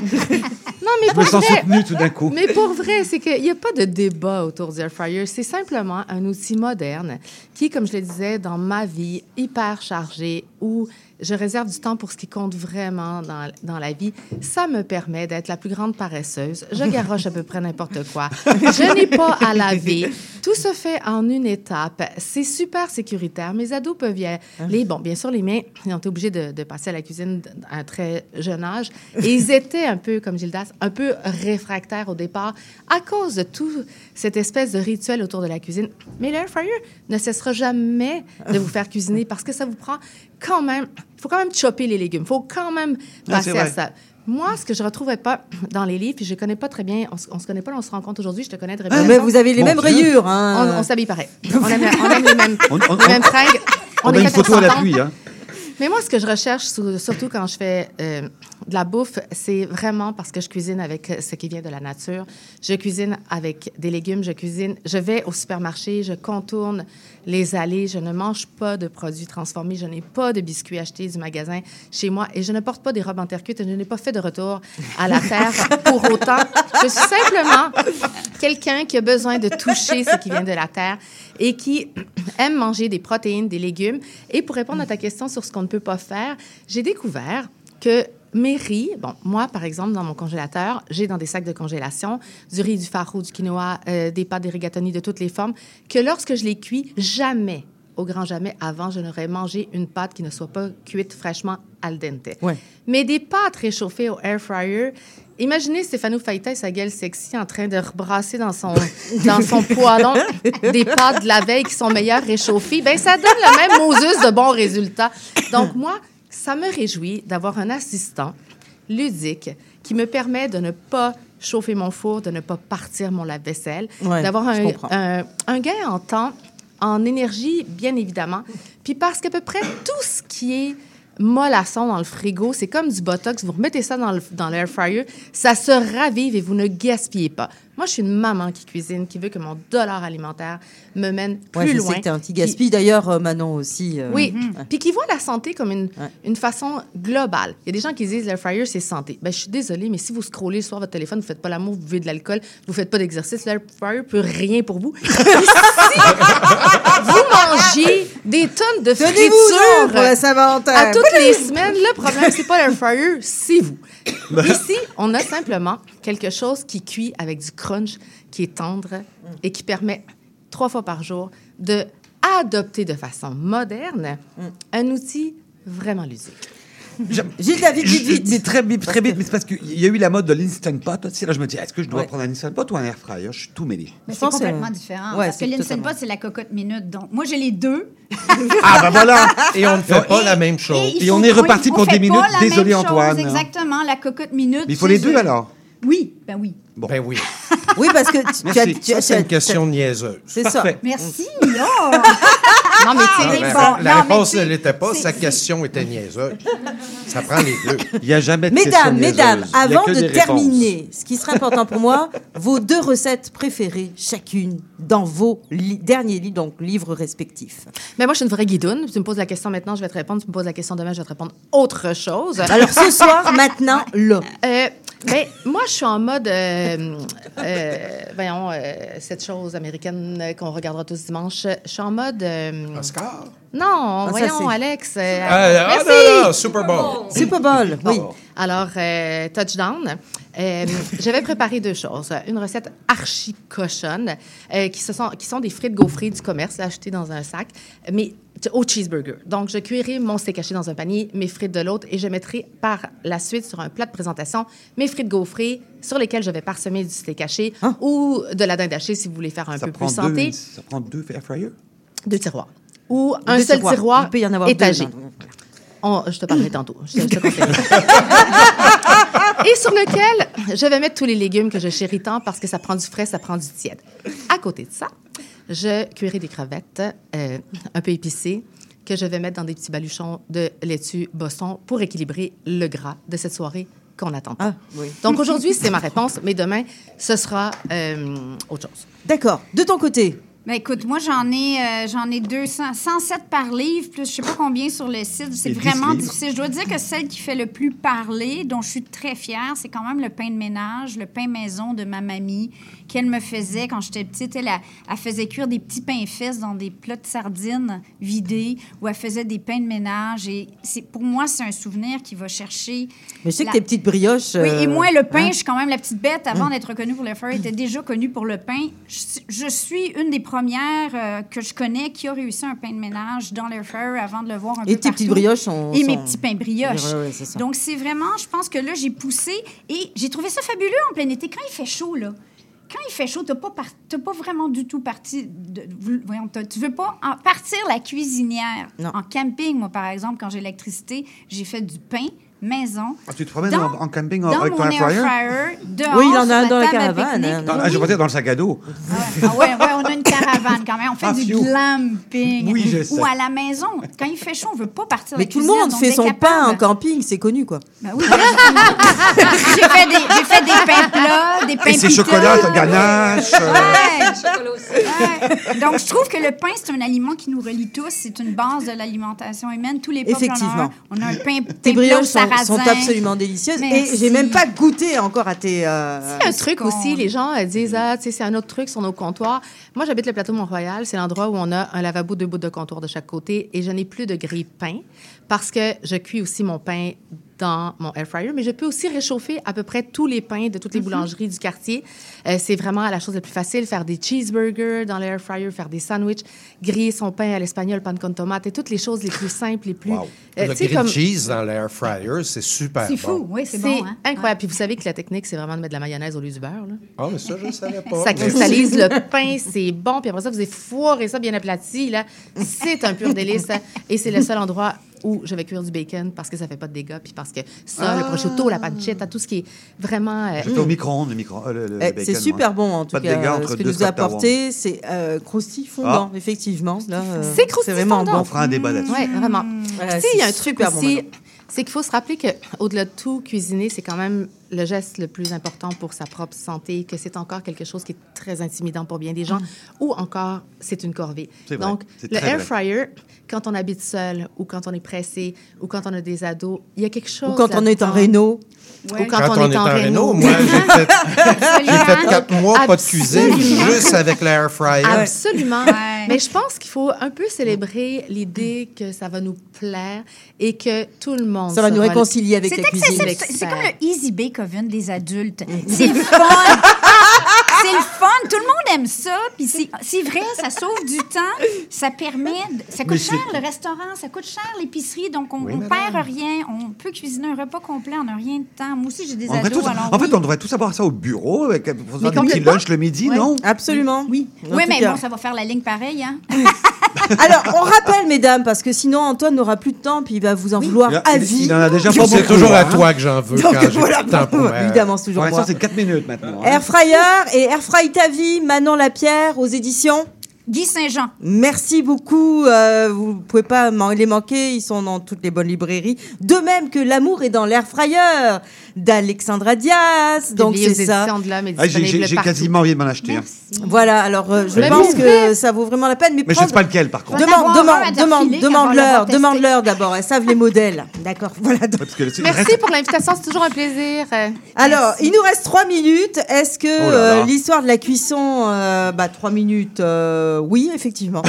Mais Je pour me sens vrai, soutenu tout d'un coup. mais pour vrai, c'est qu'il n'y a pas de débat autour du air fryer. C'est simplement un outil moderne qui, comme je le disais, dans ma vie, hyper chargée, où je réserve du temps pour ce qui compte vraiment dans, dans la vie, ça me permet d'être la plus grande paresseuse. Je garoche à peu près n'importe quoi. Je n'ai pas à laver. Tout se fait en une étape. C'est super sécuritaire. Mes ados peuvent y aller. Bon, bien sûr, les miens, ils ont été obligés de, de passer à la cuisine à un très jeune âge. Et ils étaient un peu, comme Gildas, un peu réfractaires au départ à cause de tout cette espèce de rituel autour de la cuisine. Mais l'air fryer ne cessera jamais de vous faire cuisiner parce que ça vous prend quand même... Il faut quand même chopper les légumes. Il faut quand même Ah, passer à ça. Moi, ce que je retrouvais pas dans les livres, puis je connais pas très bien, on, se- on se connaît pas, on se rencontre aujourd'hui, je te connais très bien. Ah, mais vous avez les Mon mêmes Dieu. rayures. Hein. On, on s'habille pareil. On aime, on aime les mêmes, On- on- les mêmes on- fringues. On, est a une photo à s'entendre. l'appui. Hein. Mais moi, ce que je recherche, surtout quand je fais euh, la bouffe, c'est vraiment parce que je cuisine avec euh, ce qui vient de la nature. Je cuisine avec des légumes, je cuisine, je vais au supermarché, je contourne les allées, je ne mange pas de produits transformés, je n'ai pas de biscuits achetés du magasin chez moi et je ne porte pas des robes en terre cuite et je n'ai pas fait de retour à la terre pour autant. Je suis simplement quelqu'un qui a besoin de toucher ce qui vient de la terre et qui aime manger des protéines, des légumes. Et pour répondre à ta question sur ce qu'on ne peut pas faire, j'ai découvert que mes riz, bon, moi, par exemple, dans mon congélateur, j'ai dans des sacs de congélation du riz, du farro, du quinoa, euh, des pâtes, des rigatoni de toutes les formes, que lorsque je les cuis, jamais, au grand jamais, avant, je n'aurais mangé une pâte qui ne soit pas cuite fraîchement al dente. Ouais. Mais des pâtes réchauffées au air fryer, imaginez Stéphano Faïta et sa gueule sexy en train de rebrasser dans son, dans son poêlon des pâtes de la veille qui sont meilleures réchauffées. Ben ça donne le même Moses de bons résultats. Donc, moi, ça me réjouit d'avoir un assistant ludique qui me permet de ne pas chauffer mon four, de ne pas partir mon lave-vaisselle, Ouais, d'avoir un, comprends. un, un gain en temps, en énergie, bien évidemment. Puis parce qu'à peu près tout ce qui est mollasson dans le frigo, c'est comme du Botox. Vous remettez ça dans l'air fryer, ça se ravive et vous ne gaspillez pas. Moi, je suis une maman qui cuisine, qui veut que mon dollar alimentaire me mène plus Ouais, je loin. sais que t'es anti-gaspi. D'ailleurs, euh, Manon aussi. euh, Oui, ouais. puis qui voit la santé comme une, une façon globale. Il y a des gens qui disent l'air fryer, c'est santé. Ben, je suis désolée, mais si vous scrollez le soir votre téléphone, vous faites pas l'amour, vous buvez de l'alcool, vous faites pas d'exercice, l'air fryer peut rien pour vous. Puis si vous mangez des tonnes de friture à toutes les semaines, le problème, c'est pas l'air fryer, c'est vous. Ici, on a simplement quelque chose qui cuit avec du crunch, qui est tendre et qui permet trois fois par jour de adopter de façon moderne un outil vraiment ludique. Gilles David, vite, vite. Mais très, vite, très vite, mais c'est parce qu'il y a eu la mode de l'Instant Pot. aussi. Là, je me dis, est-ce que je dois Ouais. prendre un Instant Pot ou un Air Fryer? Je suis tout mêlé. Mais c'est que- complètement différent. Ouais, parce que l'Instant totalement- Pot, c'est la cocotte minute. Donc, moi, j'ai les deux. Ah, ben voilà! Et on ne fait pas Et- la même chose. Et on est reparti on pour fait des minutes. Désolé, chose, Antoine. Exactement, la cocotte minute. Mais il faut les deux, alors? Oui, ben oui. Ben oui. Oui, parce que tu, tu as, Merci. tu as- Ça, c'est as- une question niaiseuse. C'est ça. Merci. Oh! Non, mais Ah, tu sais, ben, bon, la non, réponse ne l'était pas, sa question était niaiseuse. Ça prend les deux. Il n'y a jamais de question Mesdames, mesdames, avant de réponses. terminer, ce qui serait important pour moi, vos deux recettes préférées, chacune, dans vos li- derniers livres, donc livres respectifs. Mais moi, je suis une vraie guidoune. Tu me poses la question maintenant, je vais te répondre. Tu me poses la question demain, je vais te répondre autre chose. Alors ce soir, maintenant, là. Euh, ben, moi, je suis en mode, euh, euh, voyons, euh, cette chose américaine qu'on regardera tous dimanche. Je suis en mode. euh, Oscar? non, ça, voyons, Alex. euh, Ah, ah, merci. non, non, Super Bowl. Super Bowl, oui. Alors, euh, touchdown. Euh, J'avais préparé deux choses. Une recette archi cochonne, euh, qui, se sont, qui sont des frites gaufrées du commerce, là, achetées dans un sac, mais au cheeseburger. Donc, je cuirai mon steak haché dans un panier, mes frites de l'autre, et je mettrai par la suite sur un plat de présentation mes frites gaufrées sur lesquelles je vais parsemer du steak haché ou de la dinde hachée si vous voulez faire un Ça peu prend, plus deux, santé. ça prend deux Air Fryer? Deux tiroirs. Ou un Deux seul tiroir Il peut y en avoir deux étagé. On- je te parlerai tantôt. Je te, je te conseille. Et sur lequel je vais mettre tous les légumes que je chéris tant parce que ça prend du frais, ça prend du tiède. À côté de ça, je cuirai des crevettes euh, un peu épicées que je vais mettre dans des petits baluchons de laitue Boston pour équilibrer le gras de cette soirée qu'on attend. Ah, oui. Donc aujourd'hui, c'est ma réponse, mais demain, ce sera euh, autre chose. D'accord. De ton côté, Ben écoute, moi j'en ai euh, j'en ai 200 107 par livre plus je sais pas combien sur le site, c'est Et 10 vraiment difficile. Je dois dire que celle qui fait le plus parler, dont je suis très fière, c'est quand même le pain de ménage, le pain maison de ma mamie qu'elle me faisait quand j'étais petite, elle, elle, elle faisait cuire des petits pains fesses dans des plats de sardines vidés où elle faisait des pains de ménage et c'est pour moi c'est un souvenir qui va chercher mais je sais la- que tes petites brioches. oui, et euh, moi, le pain, hein? je suis quand même la petite bête. Avant Mm. d'être reconnue pour le fur, était déjà connue pour le pain. Je, je suis une des premières euh, que je connais qui a réussi un pain de ménage dans l'air fryer avant de le voir un Et peu tes petites brioches sont- Et mes petits pains brioches. Ça. Donc, c'est vraiment, je pense que là, j'ai poussé et j'ai trouvé ça fabuleux en plein été. Quand il fait chaud, là, quand il fait chaud, tu n'as pas, par- pas vraiment du tout parti. De, voyons, tu veux pas en partir la cuisinière. Non. En camping, moi, par exemple, quand j'ai l'électricité, j'ai fait du pain maison. Ah, tu te promènes Dans- en, en camping dans avec ton mon air fryer? Oui, il en a un dans la caravane, hein. Dans- ah, je pensais dans le sac à dos. Ah ouais, ouais, on a une caravane quand même. On fait Ah, du fiou. glamping. Oui, je sais. Ou à la maison. Quand il fait chaud, on veut pas partir Mais la tout le cuisine, monde donc fait son pain en camping, c'est connu, quoi. Ben oui, ben, j'ai fait, des, j'ai fait des pains plats, des pains Et c'est chocolat, ganache. euh, Ouais. Ouais. Donc, je trouve que le pain, c'est un aliment qui nous relie tous. C'est une base de l'alimentation humaine. Tous les peuples en ont Effectivement. un. On a un pain, pain Tes plat au brioches sont, absolument délicieuses. Et j'ai même pas goûté encore à tes. euh, C'est un truc aussi, les gens euh, disent, ah, tu sais, c'est un autre truc sur nos comptoirs. Moi, j'habite le plateau Mont-Royal. C'est l'endroit où on a un lavabo, deux bouts de comptoir de chaque côté. Et je n'ai plus de grille-pain parce que je cuis aussi mon pain dans mon air fryer, mais je peux aussi réchauffer à peu près tous les pains de toutes les boulangeries du quartier. Euh, c'est vraiment la chose la plus facile, faire des cheeseburgers dans l'air fryer, faire des sandwichs, griller son pain à l'espagnol, pan con tomate, et toutes les choses les plus simples, les plus... Wow. Euh, le tu sais, grilled comme- cheese dans l'air fryer, c'est super C'est bon. fou, oui, c'est bon. Hein? incroyable. Puis vous savez que la technique, c'est vraiment de mettre de la mayonnaise au lieu du beurre. Là. Ah, mais ça, je ne savais pas. Ça cristallise le pain, c'est bon. Puis après ça, vous avez foiré ça bien aplati. Là. C'est un pur délice. hein. Et c'est le seul endroit où je vais cuire du bacon parce que ça fait pas de dégâts. Puis parce que ça, le Ah. prosciutto, la pancetta, tout ce qui est vraiment... euh, Je fais au micro-ondes, le micro le, le Eh, bacon, c'est super moi. bon en tout Pas de cas. dégâts entre ce que deux nous a Scott Towers. apporté, c'est euh, croustilles fondant, effectivement. Là, euh, C'est croustilles vraiment fondant. bon. On fera un débat là-dessus. Oui, vraiment. Voilà, sais, il y a un c'est truc bon aussi, c'est qu'il faut se rappeler qu'au-delà de tout, cuisiner, c'est quand même le geste le plus important pour sa propre santé, que c'est encore quelque chose qui est très intimidant pour bien des gens, ou encore, c'est une corvée. Donc, le air vrai. fryer, quand on habite seul, ou quand on est pressé, ou quand on a des ados, il y a quelque chose... Ou quand on est en réno. Ou quand, on, est en réno. moi, j'ai fait, quatre mois pas de cuisine Absolument. juste avec l'air fryer. Absolument. Mais je pense qu'il faut un peu célébrer l'idée que ça va nous plaire et que tout le monde Ça va nous réconcilier avec la cuisine. C'est c'est comme le Easy Bake Oven des adultes. C'est fun. C'est le fun. Tout le monde aime ça. Puis c'est c'est vrai, ça sauve du temps. Ça permet. de- Ça coûte Mais cher c'est- le restaurant, ça coûte cher l'épicerie. Donc on, Oui, madame. perd rien. On peut cuisiner un repas complet en un rien de temps. Moi aussi, j'ai des On devrait ados. tous- alors en fait, on devrait tous avoir ça au bureau avec, pour faire des lunchs le midi, Ouais. non? Absolument. Oui, oui mais cas. bon, ça va faire la ligne pareille. Hein? Alors, on rappelle, mesdames, parce que sinon Antoine n'aura plus de temps, puis il va vous en vouloir Il- à vie. il en a déjà C'est pas beaucoup, toujours à hein. toi que j'en veux Donc, quand j'ai voilà, plus de temps pour moi. évidemment, c'est toujours moi. l'instant, c'est 4 minutes maintenant. hein. Air Fryer et Air Fry ta vie, Manon Lapierre aux éditions. Guy Saint-Jean. Merci beaucoup. Euh, vous ne pouvez pas les manquer. Ils sont dans toutes les bonnes librairies. De même que L'amour est dans l'air fryer d'Alexandra Diaz. Donc c'est ça. Ah, j'ai- quasiment envie de m'en acheter. hein. Voilà. Alors euh, je pense que ça vaut vraiment la peine. Mais, Mais je prendre- sais pas lequel, par contre. En Demande, leur, testé. demande leur d'abord. Elles savent les modèles. D'accord. Voilà. donc- Parce que c'est- Merci pour l'invitation, c'est toujours un plaisir. Alors, il nous reste trois minutes. Est-ce que Oh euh, l'histoire de la cuisson, bah trois minutes, euh, oui, effectivement.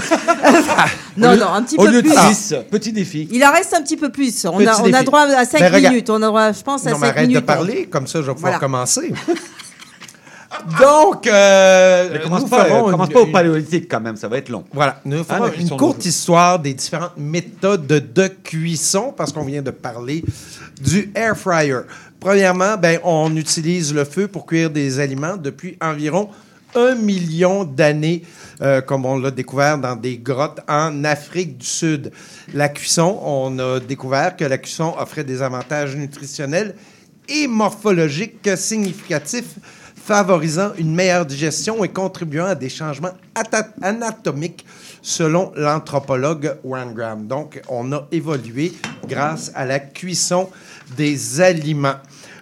non, non, un petit Au peu lieu de plus. 6, petit défi. Il en reste un petit peu plus. On Petit a, on a défi. droit à cinq Mais regarde. minutes. On a droit, je pense, à Non, mais cinq arrête minutes. de parler, comme ça, je vais pouvoir Voilà. commencer. Donc, euh, Mais commence nous pas, ferons commence une- pas au une- paléolithique quand même, ça va être long. Voilà, nous Ah, ferons la une cuisson courte histoire des différentes méthodes de cuisson parce qu'on vient de parler du air fryer. Premièrement, ben, on utilise le feu pour cuire des aliments depuis environ un million d'années, euh, comme on l'a découvert dans des grottes en Afrique du Sud. La cuisson, on a découvert que la cuisson offrait des avantages nutritionnels et morphologiques significatifs favorisant une meilleure digestion et contribuant à des changements anatomiques selon l'anthropologue Warren Graham. Donc, on a évolué grâce à la cuisson des aliments.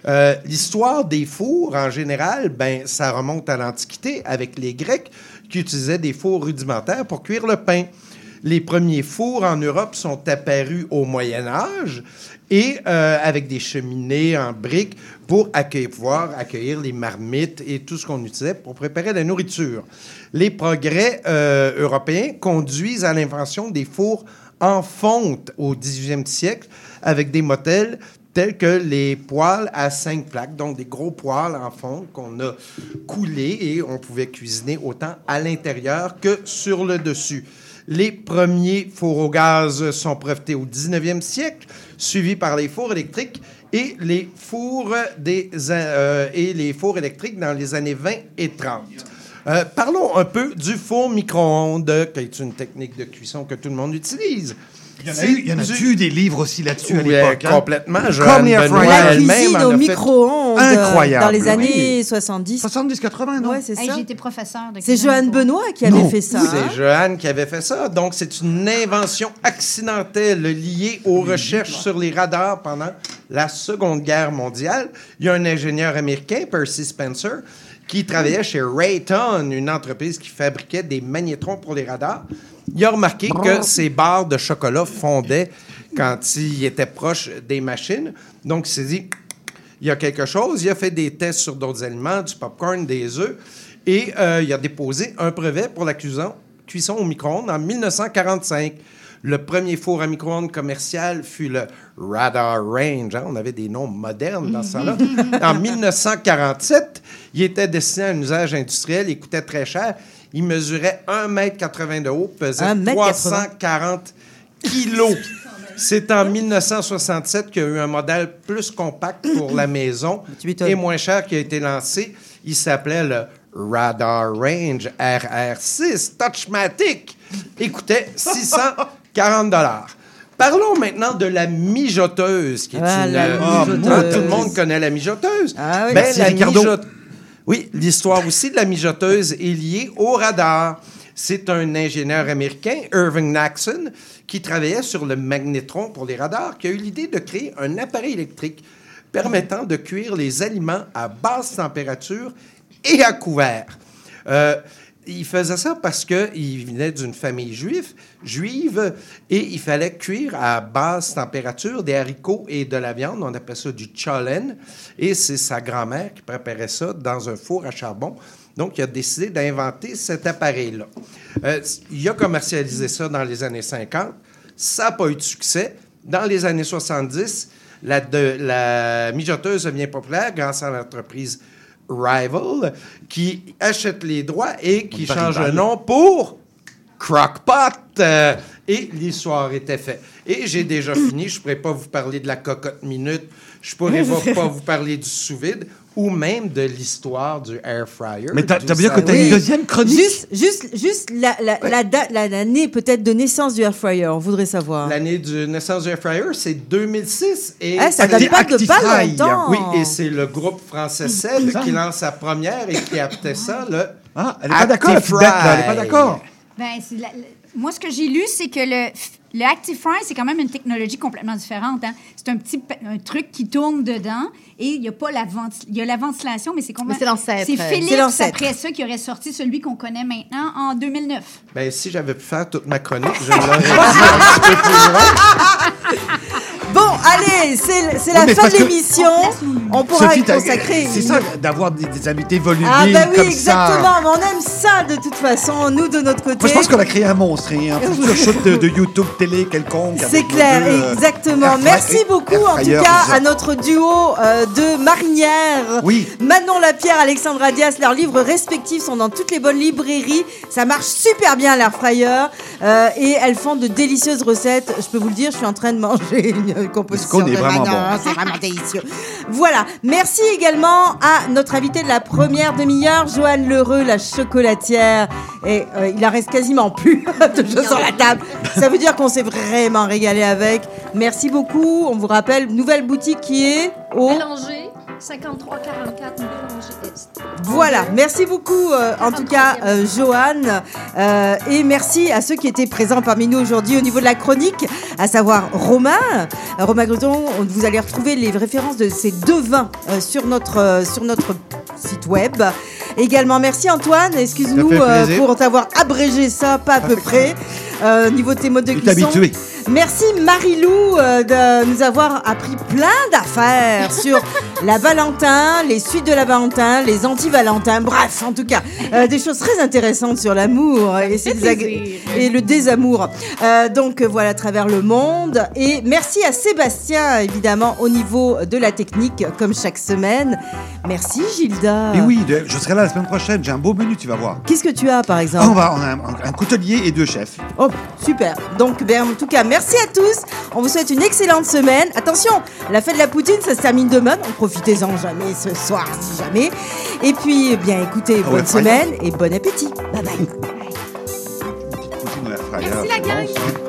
Euh, L'histoire des fours, en général, ben, ça remonte à l'Antiquité avec les Grecs qui utilisaient des fours rudimentaires pour cuire le pain. Les premiers fours en Europe sont apparus au Moyen Âge et euh, avec des cheminées en briques pour accueillir, pouvoir accueillir les marmites et tout ce qu'on utilisait pour préparer la nourriture. Les progrès euh, européens conduisent à l'invention des fours en fonte au 18e siècle avec des modèles tels que les poêles à cinq plaques, donc des gros poêles en fonte qu'on a coulés et on pouvait cuisiner autant à l'intérieur que sur le dessus. Les premiers fours au gaz sont brevetés au 19e siècle, suivis par les fours électriques et les fours, euh, et les fours électriques dans les années 20 et 30. Euh, parlons un peu du four micro-ondes, qui est une technique de cuisson que tout le monde utilise. Il y en a eu, il y en a du- eu des livres aussi là-dessus à Oui, l'époque. hein. complètement. Elle-même cuisine en au micro-ondes Incroyable. dans les Oui. années 70. 70-80, non? Ouais, c'est ça. Été professeur de C'est Joanne Benoît qui avait Non. fait ça. C'est Joanne qui avait fait ça. Donc, c'est une invention accidentelle liée aux recherches sur les radars pendant la Seconde Guerre mondiale. Il y a un ingénieur américain, Percy Spencer, qui travaillait chez Raytheon, une entreprise qui fabriquait des magnétrons pour les radars. Il a remarqué que ces barres de chocolat fondaient quand il était proche des machines. Donc, il s'est dit, il y a quelque chose. Il a fait des tests sur d'autres aliments, du popcorn, des œufs, et euh, il a déposé un brevet pour la cuisson, cuisson au micro-ondes en 1945. Le premier four à micro-ondes commercial fut le Radar Range. Hein. On avait des noms modernes dans ça-là. en 1947, il était destiné à un usage industriel, il coûtait très cher. Il mesurait 1,80 m de haut, pesait 340 kilos. C'est en 1967 qu'il y a eu un modèle plus compact pour la maison et moins cher qui a été lancé. Il s'appelait le Radar Range RR6 Touchmatic. Écoutait 600 40 dollars. Parlons maintenant de la mijoteuse, qui est ah, une... Euh, ah, tout le monde connaît la mijoteuse. Ah, oui. Ben, la mijoteuse... Oui, l'histoire aussi de la mijoteuse est liée au radar. C'est un ingénieur américain, Irving Naxon, qui travaillait sur le magnétron pour les radars, qui a eu l'idée de créer un appareil électrique permettant de cuire les aliments à basse température et à couvert. Euh, il faisait ça parce qu'il venait d'une famille juive, juive et il fallait cuire à basse température des haricots et de la viande. On appelle ça du cholen. Et c'est sa grand-mère qui préparait ça dans un four à charbon. Donc, il a décidé d'inventer cet appareil-là. Euh, il a commercialisé ça dans les années 50. Ça n'a pas eu de succès. Dans les années 70, la, la mijoteuse devient populaire grâce à l'entreprise Rival qui achète les droits et qui change le nom pour Crockpot. Euh, et l'histoire était faite. Et j'ai déjà fini. Je ne pourrais pas vous parler de la cocotte minute. Je ne pourrais pas, pas vous parler du sous-vide ou même de l'histoire du air fryer. Mais t'as- bien que t'as une deuxième chronique? Juste, juste, juste la, la, la date- la- l'année peut-être de naissance du air fryer. On voudrait savoir. L'année de naissance du air fryer, c'est 2006. Et Ah, ça date pas de pas longtemps. Oui, et c'est le groupe français Seb Ça. qui lance sa première et qui appelait ça le. Ah, elle est pas d'accord, elle est pas d'accord. Ben, c'est la- la- moi, ce que j'ai lu, c'est que le, le Actifry, c'est quand même une technologie complètement différente. hein. C'est un petit un truc qui tourne dedans et il y a pas la venti- il y a la ventilation, mais c'est complètement. Mais c'est l'ancêtre. C'est C'est Philips après ça qui aurait sorti celui qu'on connaît maintenant en 2009. Ben, si j'avais pu faire toute ma chronique, je l'aurais dit un petit peu plus loin. Allez, c'est Oui, la fin de l'émission. On pourra Sophie, y consacrer. C'est une- ça, d'avoir des, des invités volumineux Ah bah oui, comme exactement. ça. Mais on aime ça de toute façon, nous de notre côté. Moi, je pense qu'on a créé un monstre, hein, un futur show de, de YouTube télé quelconque. C'est clair, deux, euh, exactement. Merci beaucoup en tout cas à notre duo euh, de marinières. Oui. Manon Lapierre, Alexandra Dias, leurs livres respectifs sont dans toutes les bonnes librairies. Ça marche super bien l'air fryer euh, et elles font de délicieuses recettes. Je peux vous le dire, je suis en train de manger une composition qu'on est de vraiment Manon. bon. C'est vraiment délicieux. Voilà. Merci également à notre invité de la première demi-heure, Joanne Lheureux, la chocolatière. Et euh, il en reste quasiment plus de choses sur la table. Ça veut dire qu'on s'est vraiment régalé avec. Merci beaucoup. On vous rappelle, nouvelle boutique qui est au Mélanger 53 44 Bélanger Est. Voilà, merci beaucoup euh, en tout cas euh, Joanne Euh, et merci à ceux qui étaient présents parmi nous aujourd'hui au niveau de la chronique, à savoir Romain. Euh, Romain Greton, on- vous allez retrouver les références de ces deux vins euh, sur, notre, euh, sur notre site web. Également, merci Antoine, excuse-nous euh, pour t'avoir abrégé ça, pas à peu près, euh, au niveau de tes modes de cuisson. habitué. Merci Marilou euh, de nous avoir appris plein d'affaires sur la Valentin, les suites de la Valentin, les anti-Valentin, bref, en tout cas, euh, des choses très intéressantes sur l'amour et, ses désagré- et le désamour. Euh, donc euh, voilà, à travers le monde. Et merci à Sébastien, évidemment, au niveau de la technique, comme chaque semaine. Merci Gilda. Et oui, je serai là la semaine prochaine. J'ai un beau menu, tu vas voir. Qu'est-ce que tu as par exemple? Ah, on, va, on a un, un coutelier et deux chefs. Oh, super. Donc, ben, en tout cas, merci à tous. On vous souhaite une excellente semaine. Attention, la fête de la poutine, ça se termine demain. Donc, profitez-en jamais ce soir, si jamais. Et puis, eh bien, écoutez, Ah bonne ouais, semaine et bon appétit. Bye bye. Merci, la gang. Bon, ça.